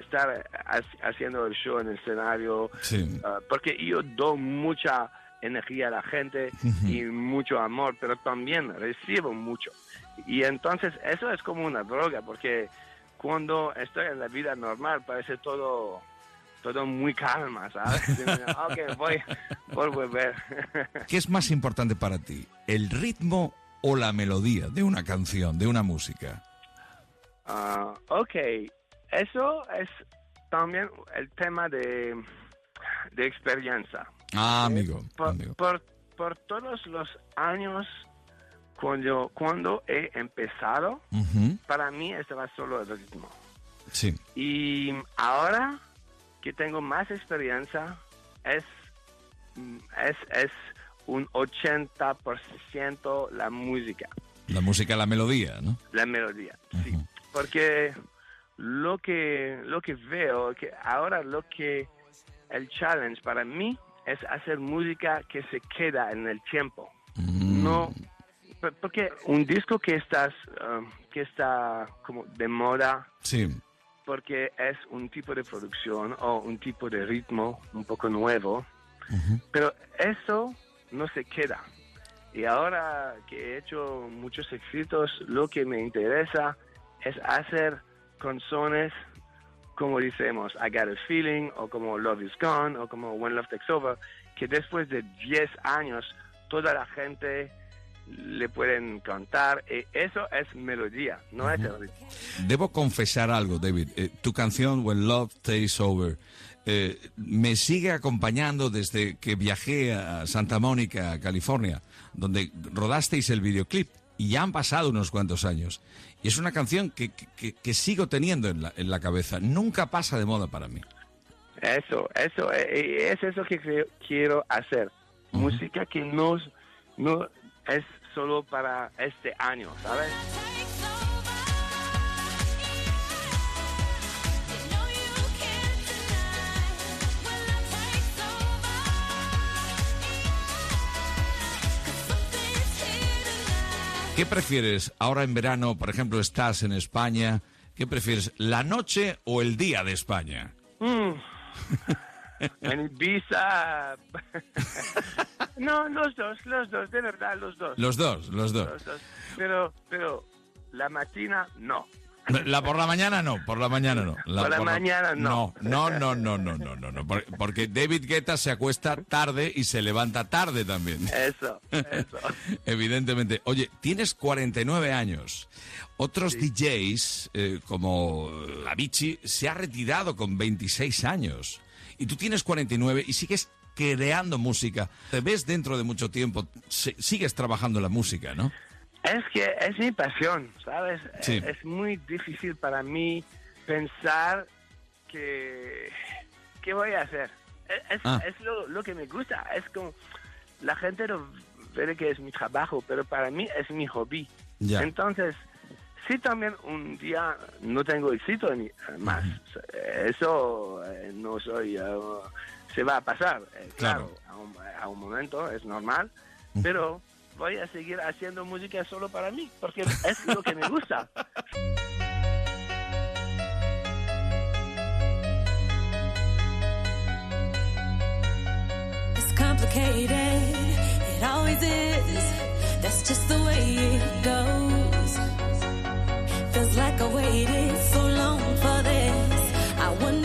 estar ha- haciendo el show en el escenario Sí. ah, porque yo doy mucha energía a la gente y mucho amor, pero también recibo mucho. Y entonces eso es como una droga, porque cuando estoy en la vida normal parece todo todo muy calma, ¿sabes? [LAUGHS] ok, voy por volver. [LAUGHS] ¿Qué es más importante para ti? ¿El ritmo o la melodía de una canción, de una música? Ah, ok, eso es también el tema de, de experiencia. Ah, amigo. Por, amigo. por, por todos los años cuando, cuando he empezado, para mí estaba solo el ritmo. Sí. Y ahora que tengo más experiencia, es, mm, es, es un 80% la música, La música, la melodía, ¿no? la melodía. Sí. Porque lo que, lo que veo, que ahora lo que el challenge para mí es hacer música que se queda en el tiempo. No, por- porque un disco que estás, um, que está como de moda, Sí. porque es un tipo de producción o un tipo de ritmo un poco nuevo, pero eso no se queda. Y ahora que he hecho muchos éxitos, lo que me interesa es hacer canciones como decimos I Got a Feeling o como Love Is Gone o como When Love Takes Over, que después de 10 años toda la gente le pueden cantar. Y eso es melodía, no es ritmo. Debo confesar algo, David. Eh, tu canción When Love Takes Over eh, me sigue acompañando desde que viajé a Santa Mónica, California, donde rodasteis el videoclip. Y ya han pasado unos cuantos años. Y es una canción que, que- que sigo teniendo en la, en la cabeza. Nunca pasa de moda para mí. Eso, eso, eh, es eso que creo- quiero hacer. Música que no, no es solo para este año, ¿sabes? ¿Qué prefieres ahora en verano? Por ejemplo, estás en España. ¿Qué prefieres, la noche o el día de España? Mm. [LAUGHS] en Ibiza. [LAUGHS] no, los dos, los dos, de verdad, los dos. Los dos, los dos. Los dos. Pero, pero la mañana no. La por la mañana no, por la mañana no. Por la mañana no. No, no, no, no, no, no, no, por- Porque David Guetta se acuesta tarde y se levanta tarde también. Eso, eso. [LAUGHS] Evidentemente. Oye, tienes 49 años. Otros DJs, eh, como Avicii, se ha retirado con 26 años. Y tú tienes 49 y sigues creando música. Te ves dentro de mucho tiempo, sigues trabajando en la música, ¿no? Es que es mi pasión, ¿sabes? Sí. Es muy difícil para mí pensar que... ¿Qué voy a hacer? Es, es- Ah. es lo, lo que me gusta. Es como... La gente ve que es mi trabajo, pero para mí es mi hobby. Ya. Entonces, si también un día no tengo éxito ni más, eso eh, no soy... eh, se va a pasar, eh, claro, A, un, a un momento es normal, pero voy a seguir haciendo música solo para mí, porque es lo que me gusta. It's complicated, it always is. That's just the way it goes. Feels like I waited so long for this. I wonder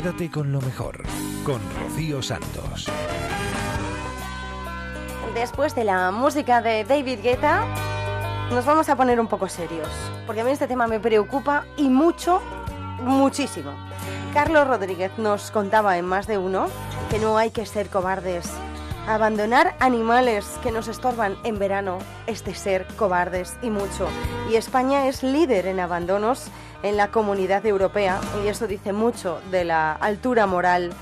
Quédate con lo mejor, con Rocío Santos. Después de la música de David Guetta, nos vamos a poner un poco serios, porque a mí este tema me preocupa y mucho, muchísimo. Carlos Rodríguez nos contaba en más de uno que no hay que ser cobardes. Abandonar animales que nos estorban en verano es ser cobardes y mucho. Y España es líder en abandonos en la comunidad europea y eso dice mucho de la altura moral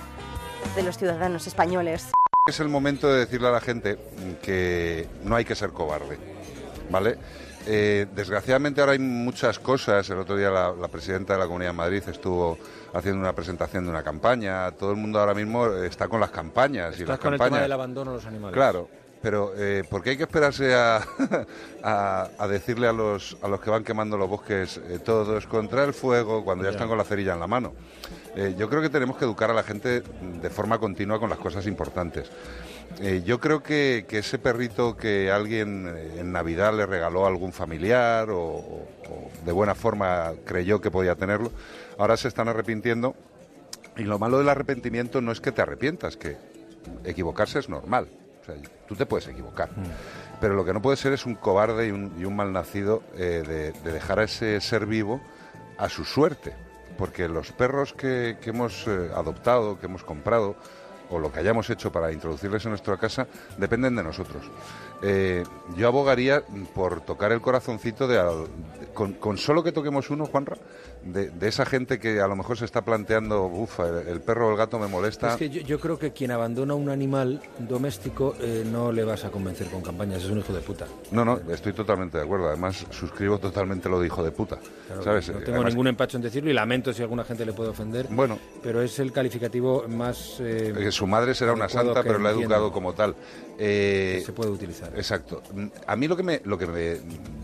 de los ciudadanos españoles. Es el momento de decirle a la gente que no hay que ser cobarde, ¿vale? Eh, desgraciadamente ahora hay muchas cosas. El otro día la, la presidenta de la Comunidad de Madrid estuvo haciendo una presentación de una campaña. Todo el mundo ahora mismo está con las campañas y las con el campañas. tema del abandono de los animales. Claro, pero eh, ¿por qué hay que esperarse a, [LAUGHS] a- a decirle a los, a los que van quemando los bosques eh, todos contra el fuego cuando ya Ya. están con la cerilla en la mano? Eh, yo creo que tenemos que educar a la gente de forma continua con las cosas importantes. Eh, yo creo que, que ese perrito que alguien en Navidad le regaló a algún familiar o de buena forma creyó que podía tenerlo, ahora se están arrepintiendo. Y lo malo del arrepentimiento no es que te arrepientas, que equivocarse es normal. Tú te puedes equivocar. Pero lo que no puede ser es un cobarde y un, malnacido eh, de, de dejar a ese ser vivo a su suerte. Porque los perros que, que hemos eh, adoptado, que hemos comprado, o lo que hayamos hecho para introducirles en nuestra casa, dependen de nosotros. Eh, yo abogaría por tocar el corazoncito de, al- con, con solo que toquemos uno, Juanra, de, de esa gente que a lo mejor se está planteando, ufa, el, el perro o el gato me molesta. Es que yo, yo creo que quien abandona un animal doméstico eh, no le vas a convencer con campañas, es un hijo de puta. No, no, estoy totalmente de acuerdo. Además, suscribo totalmente lo de hijo de puta. Claro, ¿Sabes? No tengo Además, ningún empacho en decirlo y lamento si alguna gente le puede ofender. Bueno. Pero es el calificativo más. eh, su madre será una santa, pero la ha educado como tal. Eh, Se puede utilizar. Exacto. A mí lo que me, lo que me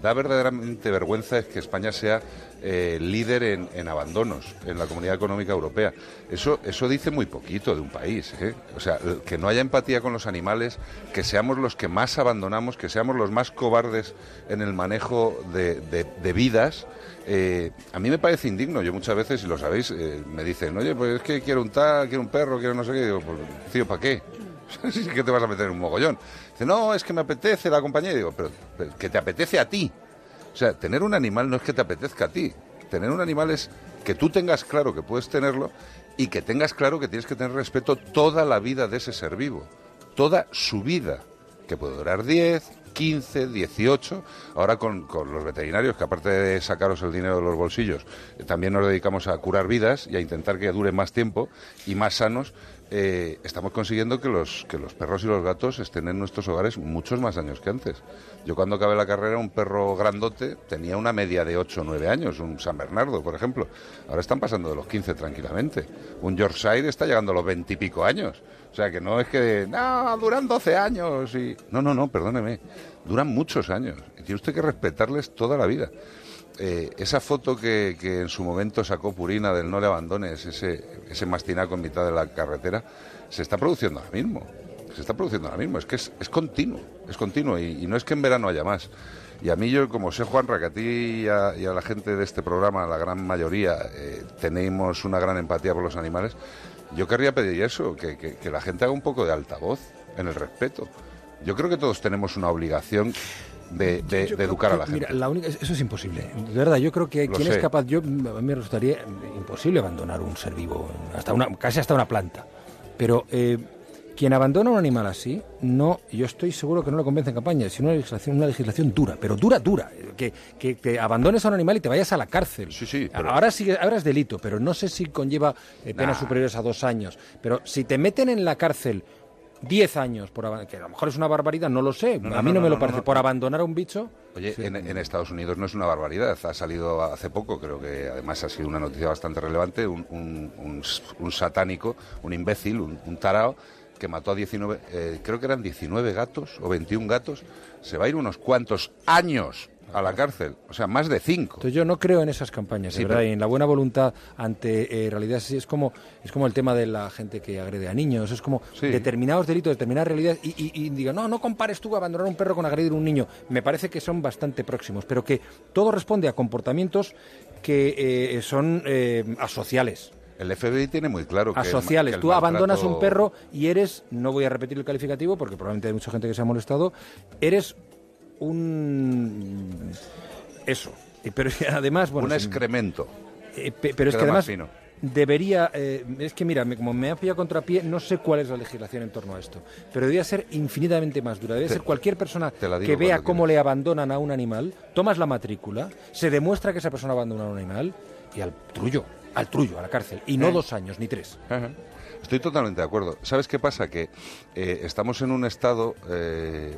da verdaderamente vergüenza es que España sea eh, líder en, abandonos en la Comunidad Económica Europea. Eso, eso dice muy poquito de un país. ¿eh? O sea, que no haya empatía con los animales, que seamos los que más abandonamos, que seamos los más cobardes en el manejo de, de- vidas. eh, a mí me parece indigno. Yo muchas veces, si lo sabéis, eh, me dicen, oye, pues es que quiero un tal, quiero un perro, quiero no sé qué. Digo, pues, tío, ¿para qué? [LAUGHS] Que te vas a meter en un mogollón. Dice, no, es que me apetece la compañía. Y digo, pero, pero que te apetece a ti. O sea, tener un animal no es que te apetezca a ti. Tener un animal es que tú tengas claro que puedes tenerlo y que tengas claro que tienes que tener respeto toda la vida de ese ser vivo. Toda su vida. Que puede durar 10, 15, 18. Ahora con, con los veterinarios, que aparte de sacaros el dinero de los bolsillos, eh, también nos dedicamos a curar vidas y a intentar que duren más tiempo y más sanos. Eh, estamos consiguiendo que los, que los perros y los gatos estén en nuestros hogares muchos más años que antes. Yo cuando acabé la carrera, un perro grandote tenía una media de 8 o 9 años, un San Bernardo, por ejemplo. Ahora están pasando de los 15 tranquilamente. Un Yorkshire está llegando a los 20 y pico años. O sea, que no es que, no, duran 12 años y... No, no, no, perdóneme. Duran muchos años. Y tiene usted que respetarles toda la vida. Eh, esa foto que, en su momento sacó Purina del no le abandones, ese, mastinaco en mitad de la carretera, se está produciendo ahora mismo. Se está produciendo ahora mismo. Es que es, es continuo, es continuo. Y, no es que en verano haya más. Y a mí, yo, como sé, Juanra, que a ti y a, la gente de este programa, la gran mayoría, eh, tenemos una gran empatía por los animales, yo querría pedir eso, que la gente haga un poco de altavoz en el respeto. Yo creo que todos tenemos una obligación de, de- de educar a la gente. Mira, la única, eso es imposible. De verdad, yo creo que Lo quien sé. es capaz, yo a mí me resultaría imposible abandonar un ser vivo, hasta una, casi hasta una planta. Pero eh, quien abandona un animal así, no, yo estoy seguro que no lo convence en campaña, sino una legislación, una legislación dura, pero dura, dura. Que, que te abandones a un animal y te vayas a la cárcel. Sí, sí. Ahora sí, ahora es delito, pero no sé si conlleva eh, penas Nah. superiores a dos años. Pero si te meten en la cárcel 10 años, por, que a lo mejor es una barbaridad, no lo sé, No, a mí no, no, me lo parece, por abandonar a un bicho... Oye, Sí. en, en Estados Unidos no es una barbaridad. Ha salido hace poco, creo que además ha sido una noticia bastante relevante, un, un- un s- un satánico, un imbécil, un, un tarao, que mató a 19, eh, creo que eran 19 gatos o 21 gatos. Se va a ir unos cuantos años a la cárcel, o sea, más de cinco. Entonces yo no creo en esas campañas, de Sí, verdad, pero- y en la buena voluntad ante eh, realidades así. Es como, es como el tema de la gente que agrede a niños, es como determinados delitos, determinadas realidades, y, y, y diga, no, no compares tú abandonar a un perro con agredir a un niño. Me parece que son bastante próximos, pero que todo responde a comportamientos que eh, son eh, asociales. El FBI tiene muy claro que el asociales. que el Tú abandonas un perro y eres, no voy a repetir el calificativo porque probablemente hay mucha gente que se ha molestado, eres un... eso. Y- Pero [LAUGHS] además, bueno... Un excremento. Eh, pe- pero es que más además fino. debería, eh, es que mira, me- como me ha pillado contrapié, no sé cuál es la legislación en torno a esto, pero debería ser infinitamente más dura. Debe ser cualquier persona que vea cómo le abandonan a un animal, tomas la matrícula, se demuestra que esa persona abandona a un animal y al trullo, al trullo, a la cárcel. Y no Eh. dos años ni tres. Estoy totalmente de acuerdo. ¿Sabes qué pasa? Que eh, estamos en un estado eh,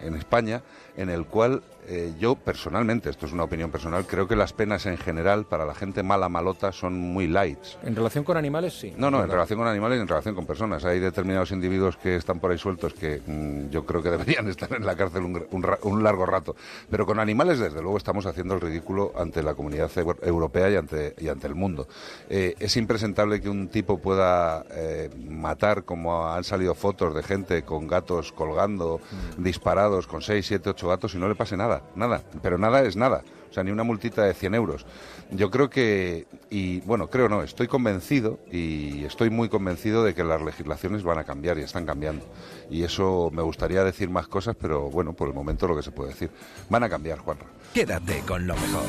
en, en España en el cual eh, yo personalmente, esto es una opinión personal, creo que las penas en general para la gente mala malota son muy lights. En relación con animales, sí. No, no, en relación con animales y en relación con personas. Hay determinados individuos que están por ahí sueltos que mm, yo creo que deberían [LAUGHS] estar en la cárcel un, un un largo rato. Pero con animales, desde luego, estamos haciendo el ridículo ante la comunidad eu- europea y ante, y ante el mundo. Es impresentable que un tipo pueda eh, matar, como han salido fotos de gente con gatos colgando, disparados, con 6, 7, 8 gatos y no le pase nada. Nada. Pero nada es nada. O sea, ni una multita de 100 euros. Yo creo que, y bueno, creo no, estoy convencido y estoy muy convencido de que las legislaciones van a cambiar y están cambiando. Y eso me gustaría decir más cosas, pero bueno, por el momento lo que se puede decir. Van a cambiar, Juanra. Quédate con lo mejor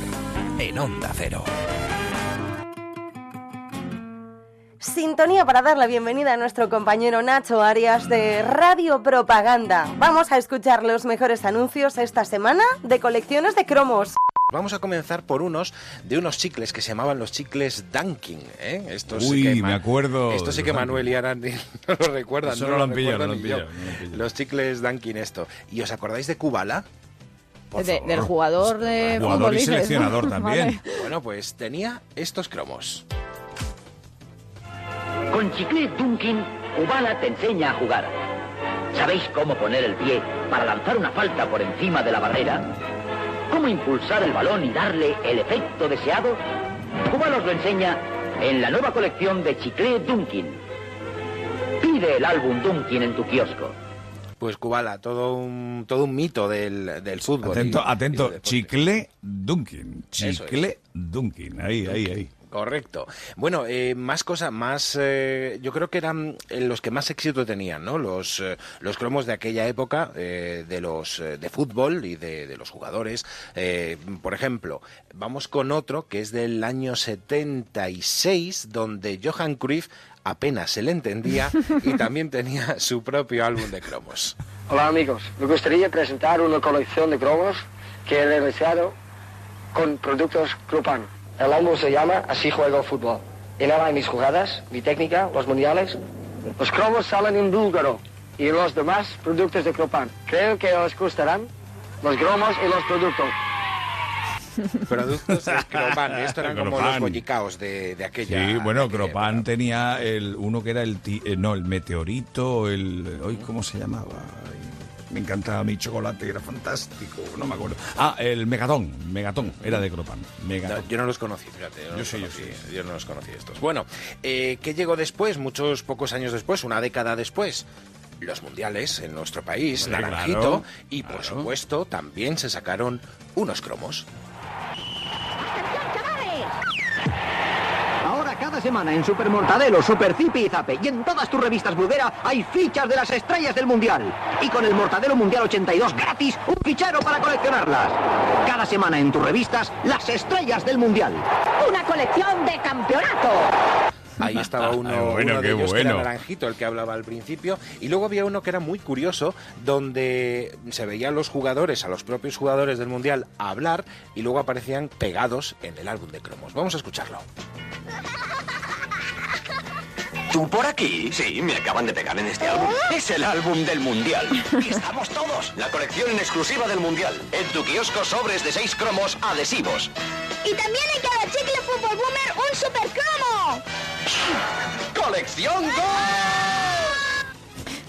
en Onda Cero. Sintonía para dar la bienvenida a nuestro compañero Nacho Arias de Radio Propaganda. Vamos a escuchar los mejores anuncios esta semana de colecciones de cromos. Vamos a comenzar por unos de unos chicles que se llamaban los chicles Dunkin. ¿eh? Estos sí Uy, que me acuerdo Esto sí que los Manuel y Arandi [LAUGHS] no lo recuerdan. Eso no lo han pillado, recuerdo no lo han ni yo. pillado, no lo. Los chicles Dunkin esto. ¿Y os acordáis de Kubala? De- del jugador de Jugador y seleccionador [LAUGHS] Vale. Bueno, pues tenía estos cromos. Con Chicle Dunkin, Kubala te enseña a jugar. ¿Sabéis cómo poner el pie para lanzar una falta por encima de la barrera? ¿Cómo impulsar el balón y darle el efecto deseado? Kubala os lo enseña en la nueva colección de Chicle Dunkin. Pide el álbum Dunkin en tu kiosco. Pues Kubala, todo un, todo un mito del, del fútbol. Atento, y- atento. Chicle Dunkin. Es. Chicle Dunkin. Ahí, ahí, ahí. Correcto. Bueno, eh, más cosas, más. eh, yo creo que eran eh, los que más éxito tenían, ¿no? Los, eh, los cromos de aquella época, eh, de los eh, de fútbol y de, de los jugadores. Eh, por ejemplo, vamos con otro que es del año 76, donde Johan Cruyff apenas se le entendía y [LAUGHS] también tenía su propio álbum de cromos. Hola amigos, me gustaría presentar una colección de cromos que he realizado con productos Clupan. El álbum se llama Así juego fútbol. En él hay mis jugadas, mi técnica, los mundiales. Los cromos salen en búlgaro y los demás productos de Clupan. Creo que os gustarán los cromos y los productos. [LAUGHS] Productos de Cropan, esto eran como los Cropan. bollicaos de, de aquella. Sí, bueno, Cropan tenía el uno que era el ti- eh, no, el meteorito, el hoy cómo se llamaba. Me encantaba mi chocolate, era fantástico, no me acuerdo. Ah, el Megatón, Megatón, era de Cropan. Megatón. No, yo no los conocí, fíjate. Yo, no Yo los sí, yo conocí, yo no los conocí estos. Bueno, eh, ¿qué llegó después? Muchos pocos años después, una década después. Los mundiales en nuestro país, Hombre, naranjito, claro, y por supuesto también se sacaron unos cromos. Semana en Super Mortadelo, Super Zipi y Zape y en todas tus revistas Bruguera hay fichas de las estrellas del Mundial. Y con el Mortadelo Mundial 82 gratis, un fichero para coleccionarlas. Cada semana en tus revistas, las estrellas del Mundial. Una colección de campeonato. Ahí estaba [LAUGHS] uno, Ah, bueno, uno de qué ellos que era bueno. Naranjito, el que hablaba al principio, y luego había uno que era muy curioso, donde se veían los jugadores, a los propios jugadores del Mundial, hablar, y luego aparecían pegados en el álbum de cromos. Vamos a escucharlo. ¿Tú por aquí? Sí, me acaban de pegar en este álbum. Es el álbum del Mundial. Aquí [LAUGHS] estamos todos. La colección en exclusiva del Mundial. En tu kiosco sobres de seis cromos adhesivos. Y también en cada chicle Fútbol Boomer un super cromo. ¡Colección Go!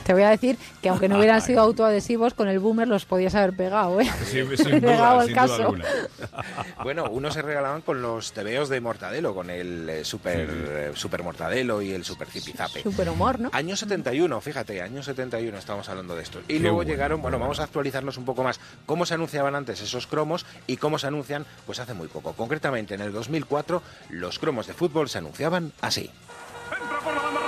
Te voy a decir que aunque no [LAUGHS] hubieran sido autoadhesivos, con el boomer los podías haber pegado, ¿eh? Sí, sin [LAUGHS] duda, caso. alguna. [LAUGHS] Bueno, unos se regalaban con los tebeos de Mortadelo, con el eh, super, eh, super Mortadelo y el super Zipizape. Super humor, ¿no? Año 71, fíjate, año 71 estamos hablando de esto. Y Qué luego bueno. llegaron, bueno, vamos a actualizarnos un poco más cómo se anunciaban antes esos cromos y cómo se anuncian pues hace muy poco. Concretamente en el 2004 los cromos de fútbol se anunciaban así. portero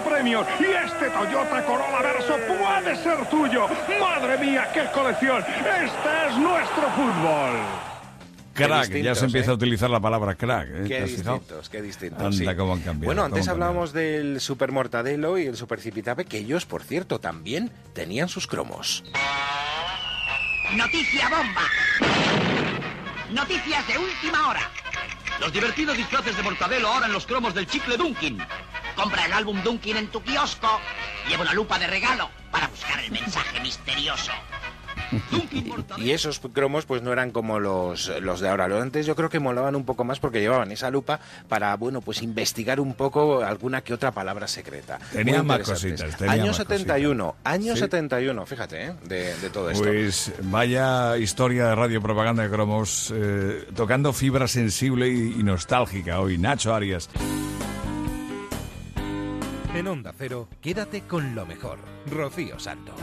premios. Y este Toyota Corolla Verso puede ser tuyo. ¡Madre mía, qué colección! Este es nuestro fútbol. Crack, ya se empieza ¿eh? a utilizar la palabra crack. ¿eh? ¿Te Qué distintos, qué distintos. Anda, sí. cómo han cambiado. Bueno, antes hablábamos del Super Mortadelo y el Super Zipizape, que ellos, por cierto, también tenían sus cromos. Noticia bomba. Noticias de última hora. Los divertidos disfraces de Mortadelo ahora en los cromos del chicle Dunkin. Compra el álbum Dunkin en tu kiosco. Lleva una lupa de regalo para buscar el mensaje misterioso. Y esos cromos pues no eran como los, los de ahora. Los de antes yo creo que molaban un poco más porque llevaban esa lupa para, bueno, pues investigar un poco alguna que otra palabra secreta. Tenía más cositas, tenía Año más 71, año Sí. 71, fíjate, ¿eh? de, de todo esto. Pues vaya historia de radio propaganda de cromos, eh, tocando fibra sensible y, y nostálgica hoy. Nacho Arias. En Onda Cero, quédate con lo mejor. Rocío Santos.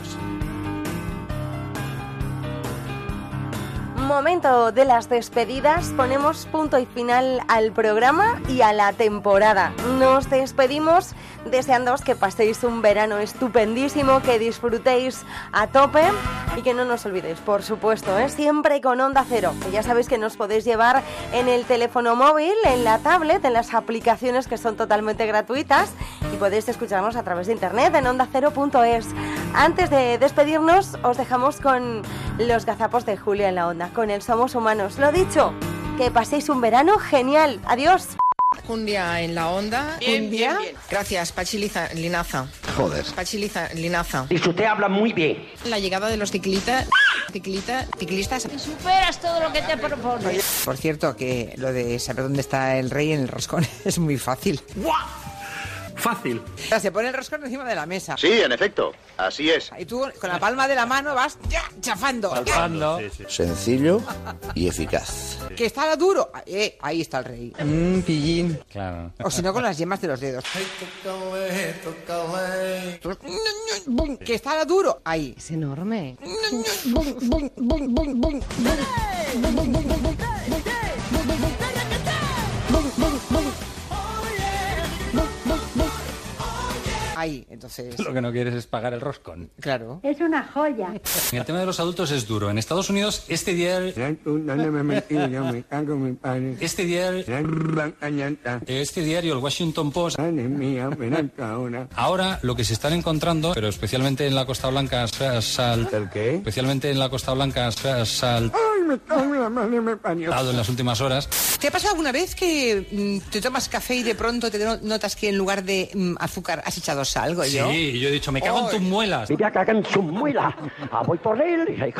Momento de las despedidas, ponemos punto y final al programa y a la temporada. Nos despedimos deseándoos que paséis un verano estupendísimo, que disfrutéis a tope y que no nos olvidéis, por supuesto, ¿eh? siempre con Onda Cero, que ya sabéis que nos podéis llevar en el teléfono móvil, en la tablet, en las aplicaciones que son totalmente gratuitas y podéis escucharnos a través de internet en ondacero.es. Antes de despedirnos, os dejamos con los gazapos de Julia en la onda, con el Somos Humanos. Lo dicho, que paséis un verano genial. Adiós. Un día en la onda. Bien, un día. bien, bien. Gracias, Pachiliza Linaza. Joder. Pachiliza Linaza. Y usted habla muy bien. La llegada de los ciclistas. Ciclista, ciclistas. Superas todo lo que te propones. Por cierto, que lo de saber dónde está el rey en el roscón [LAUGHS] es muy fácil. Fácil. Se pone el roscón encima de la mesa. Sí, en efecto, así es. Y tú con la palma de la mano vas ya chafando. Sencillo y eficaz. Que está duro. Eh, ahí está el rey. Mmm, pillín. Claro. O si no, con las yemas de los dedos. Que está duro. Ahí. Es enorme. Ahí, entonces. Lo que no quieres es pagar el roscón. Claro. Es una joya. El tema de los adultos es duro. En Estados Unidos, este diario. Este diario. Este diario, el Washington Post. Ahora lo que se están encontrando, pero especialmente en la Costa Blanca, sal. ¿El qué? Especialmente en la Costa Blanca, sal. en las últimas horas. ¿Te ha pasado alguna vez que mm, te tomas café y de pronto te no- notas que en lugar de mm, azúcar has echado sal, yo? Sí, yo he dicho, me cago en tus muelas. Me cagan en sus muelas. Ah, voy por él y ¡ay!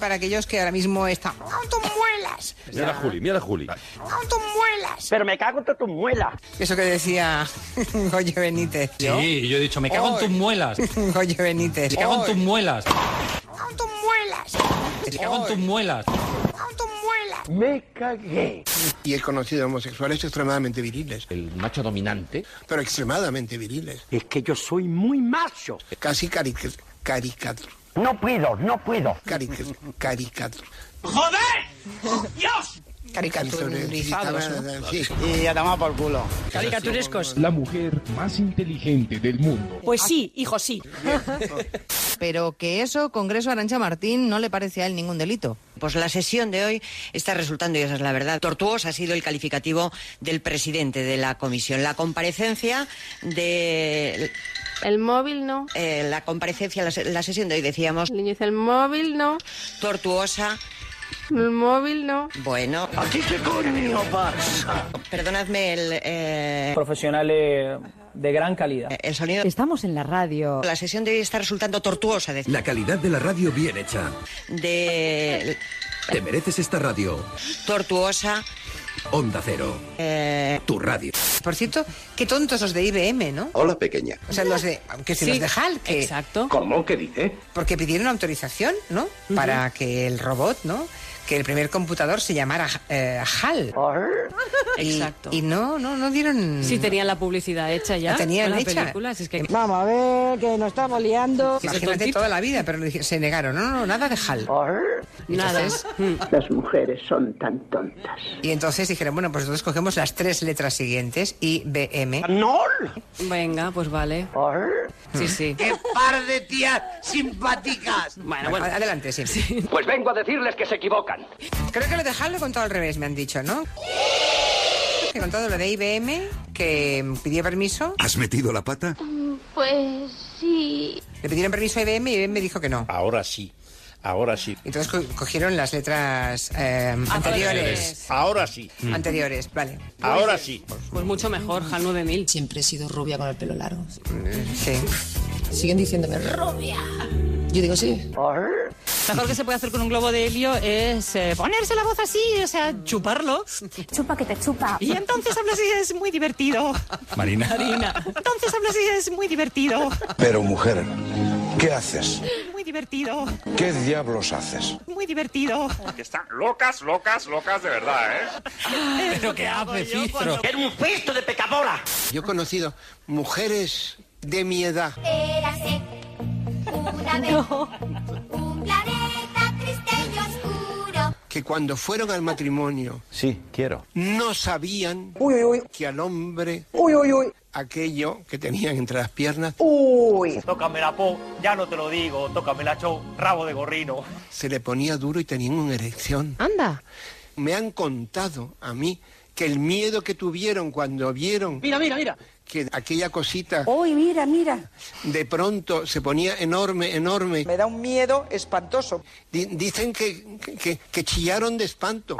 Para aquellos que ahora mismo están... ¡Con tus muelas! Mira a Juli, mira a Juli. ¡Con tus muelas! Pero me cago en tus muelas. Eso que decía [LAUGHS] Goyo Benítez. ¿yo? Sí, yo he dicho, me cago en tus muelas. [LAUGHS] Goyo Benítez. Me cago en tus muelas. ¡Con tus muelas! Me cago en tus muelas. Me cagué. Y he conocido homosexuales extremadamente viriles. El macho dominante. Pero extremadamente viriles. Es que yo soy muy macho. Casi caric caricatur. No puedo, no puedo. Caric caricatur. ¡Joder! ¡Dios! Caricaturizados, ¿no? Sí. Y a tomar por culo. Caricaturescos. La mujer más inteligente del mundo. Pues sí, hijo, sí. [LAUGHS] Pero que eso, Congreso Arancha Martín, no le parece a él ningún delito. Pues la sesión de hoy está resultando, y esa es la verdad, tortuosa ha sido el calificativo del presidente de la comisión. La comparecencia de... El móvil no. eh, la comparecencia, la, la sesión de hoy decíamos... El niño dice el móvil no. Tortuosa. [LAUGHS] El móvil no. Bueno. Aquí qué coño pasa. Perdonadme el... eh, Profesionales de gran calidad. el sonido... Estamos en la radio. La sesión de hoy está resultando tortuosa. De... La calidad de la radio bien hecha. de Te mereces esta radio. Tortuosa. Onda Cero. Eh, Tu radio. Por cierto, qué tontos los de IBM, ¿no? Hola, pequeña. O sea, los de, aunque si Sí, los de HAL, que, exacto. ¿Cómo? ¿Qué dice? porque pidieron autorización, ¿no? Para que el robot, ¿no? Que el primer computador se llamara eh, HAL. Y- Exacto. Y, no, no, no dieron. Sí, tenían la publicidad hecha ya. La tenían con hecha. película, así es que... Vamos a ver, que nos estamos liando. Sí, Imagínate toda la vida, pero se negaron. No, no, nada de HAL. Nada. Entonces- Las mujeres son tan tontas. Y entonces dijeron, bueno, pues entonces cogemos las tres letras siguientes, IBM. ¡No! Venga, pues vale. Sí, sí. ¡Qué par de tías simpáticas! Bueno, bueno. Adelante, sí. Pues vengo a decirles que se equivocan. Creo que lo de HAL lo he contado al revés, me han dicho, ¿no? He contado lo de IBM, que pidió permiso. ¿Has metido la pata? Pues sí. Le pidieron permiso a IBM y IBM me dijo que no. Ahora sí. Ahora sí. Entonces co- cogieron las letras eh, anteriores. Ahora sí. Anteriores, vale. Ahora sí. Pues mucho mejor, HAL 9000. Siempre he sido rubia con el pelo largo. Sí. Siguen diciéndome rubia. Yo digo sí. Mejor que se puede hacer con un globo de helio es eh, ponerse la voz así, o sea, chuparlo. Chupa que te chupa. Y entonces habla así, es muy divertido. Marina. Marina. Entonces habla así, es muy divertido. Pero mujer, ¿qué haces? Muy divertido. ¿Qué diablos haces? Muy divertido. Que están locas, locas, locas de verdad, ¿eh? ¿Pero qué hace, Cistro? ¡Era un festo de pecadora! Yo he conocido mujeres de mi edad Érase una vez un planeta triste y oscuro. que cuando fueron al matrimonio Sí, quiero. no sabían que al hombre aquello que tenían entre las piernas Tócame la po, ya no te lo digo, tócame la show, rabo de gorrino. se le ponía duro y tenían una erección. Anda. Me han contado a mí que el miedo que tuvieron cuando vieron Mira, mira, mira. que aquella cosita Uy, mira, mira. de pronto se ponía enorme, enorme. Me da un miedo espantoso. Di- dicen que, que, que chillaron de espanto.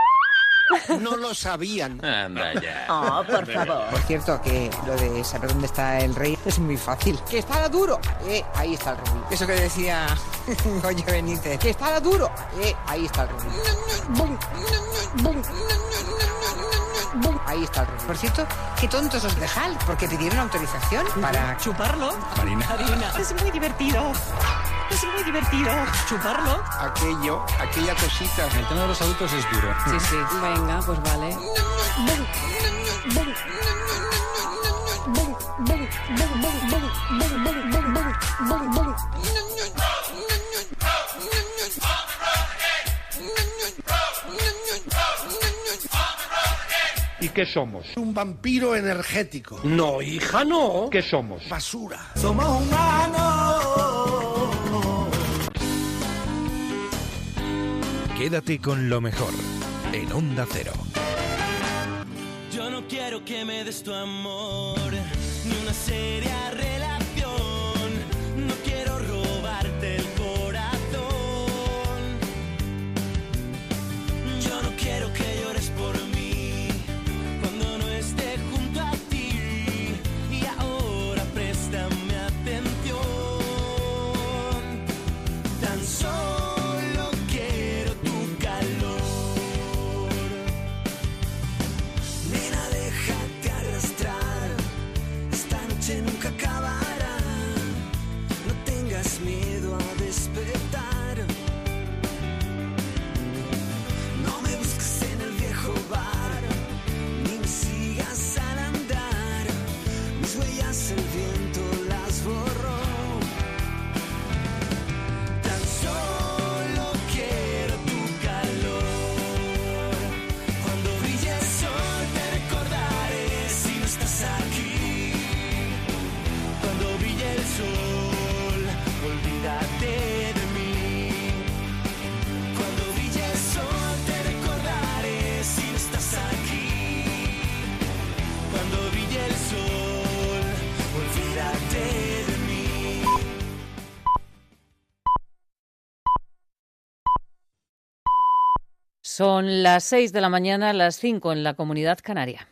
No lo sabían. Anda ya. Oh, por favor. Por cierto, que lo de saber dónde está el rey es muy fácil. Que está duro. Eh, ahí está el rey. Eso que decía Goyo Benítez. Que está duro. Eh, ahí está el rey. Ahí está el rey. Por cierto, qué tontos los de HAL, porque pidieron autorización para ¿Chuparlo? Marina. Marina. Es muy divertido. Es muy divertido. ¿Chuparlo? Aquello, aquella cosita. El tema de los adultos es duro. Sí, sí. [LAUGHS] Venga, pues vale. ¿Y qué somos? Un vampiro energético. No, hija, no. ¿Qué somos? Basura. Somos humanos. Quédate con lo mejor en Onda Cero. Yo no quiero que me des tu amor, ni una seria relación. Son las 6 de la mañana, las 5 en la comunidad canaria.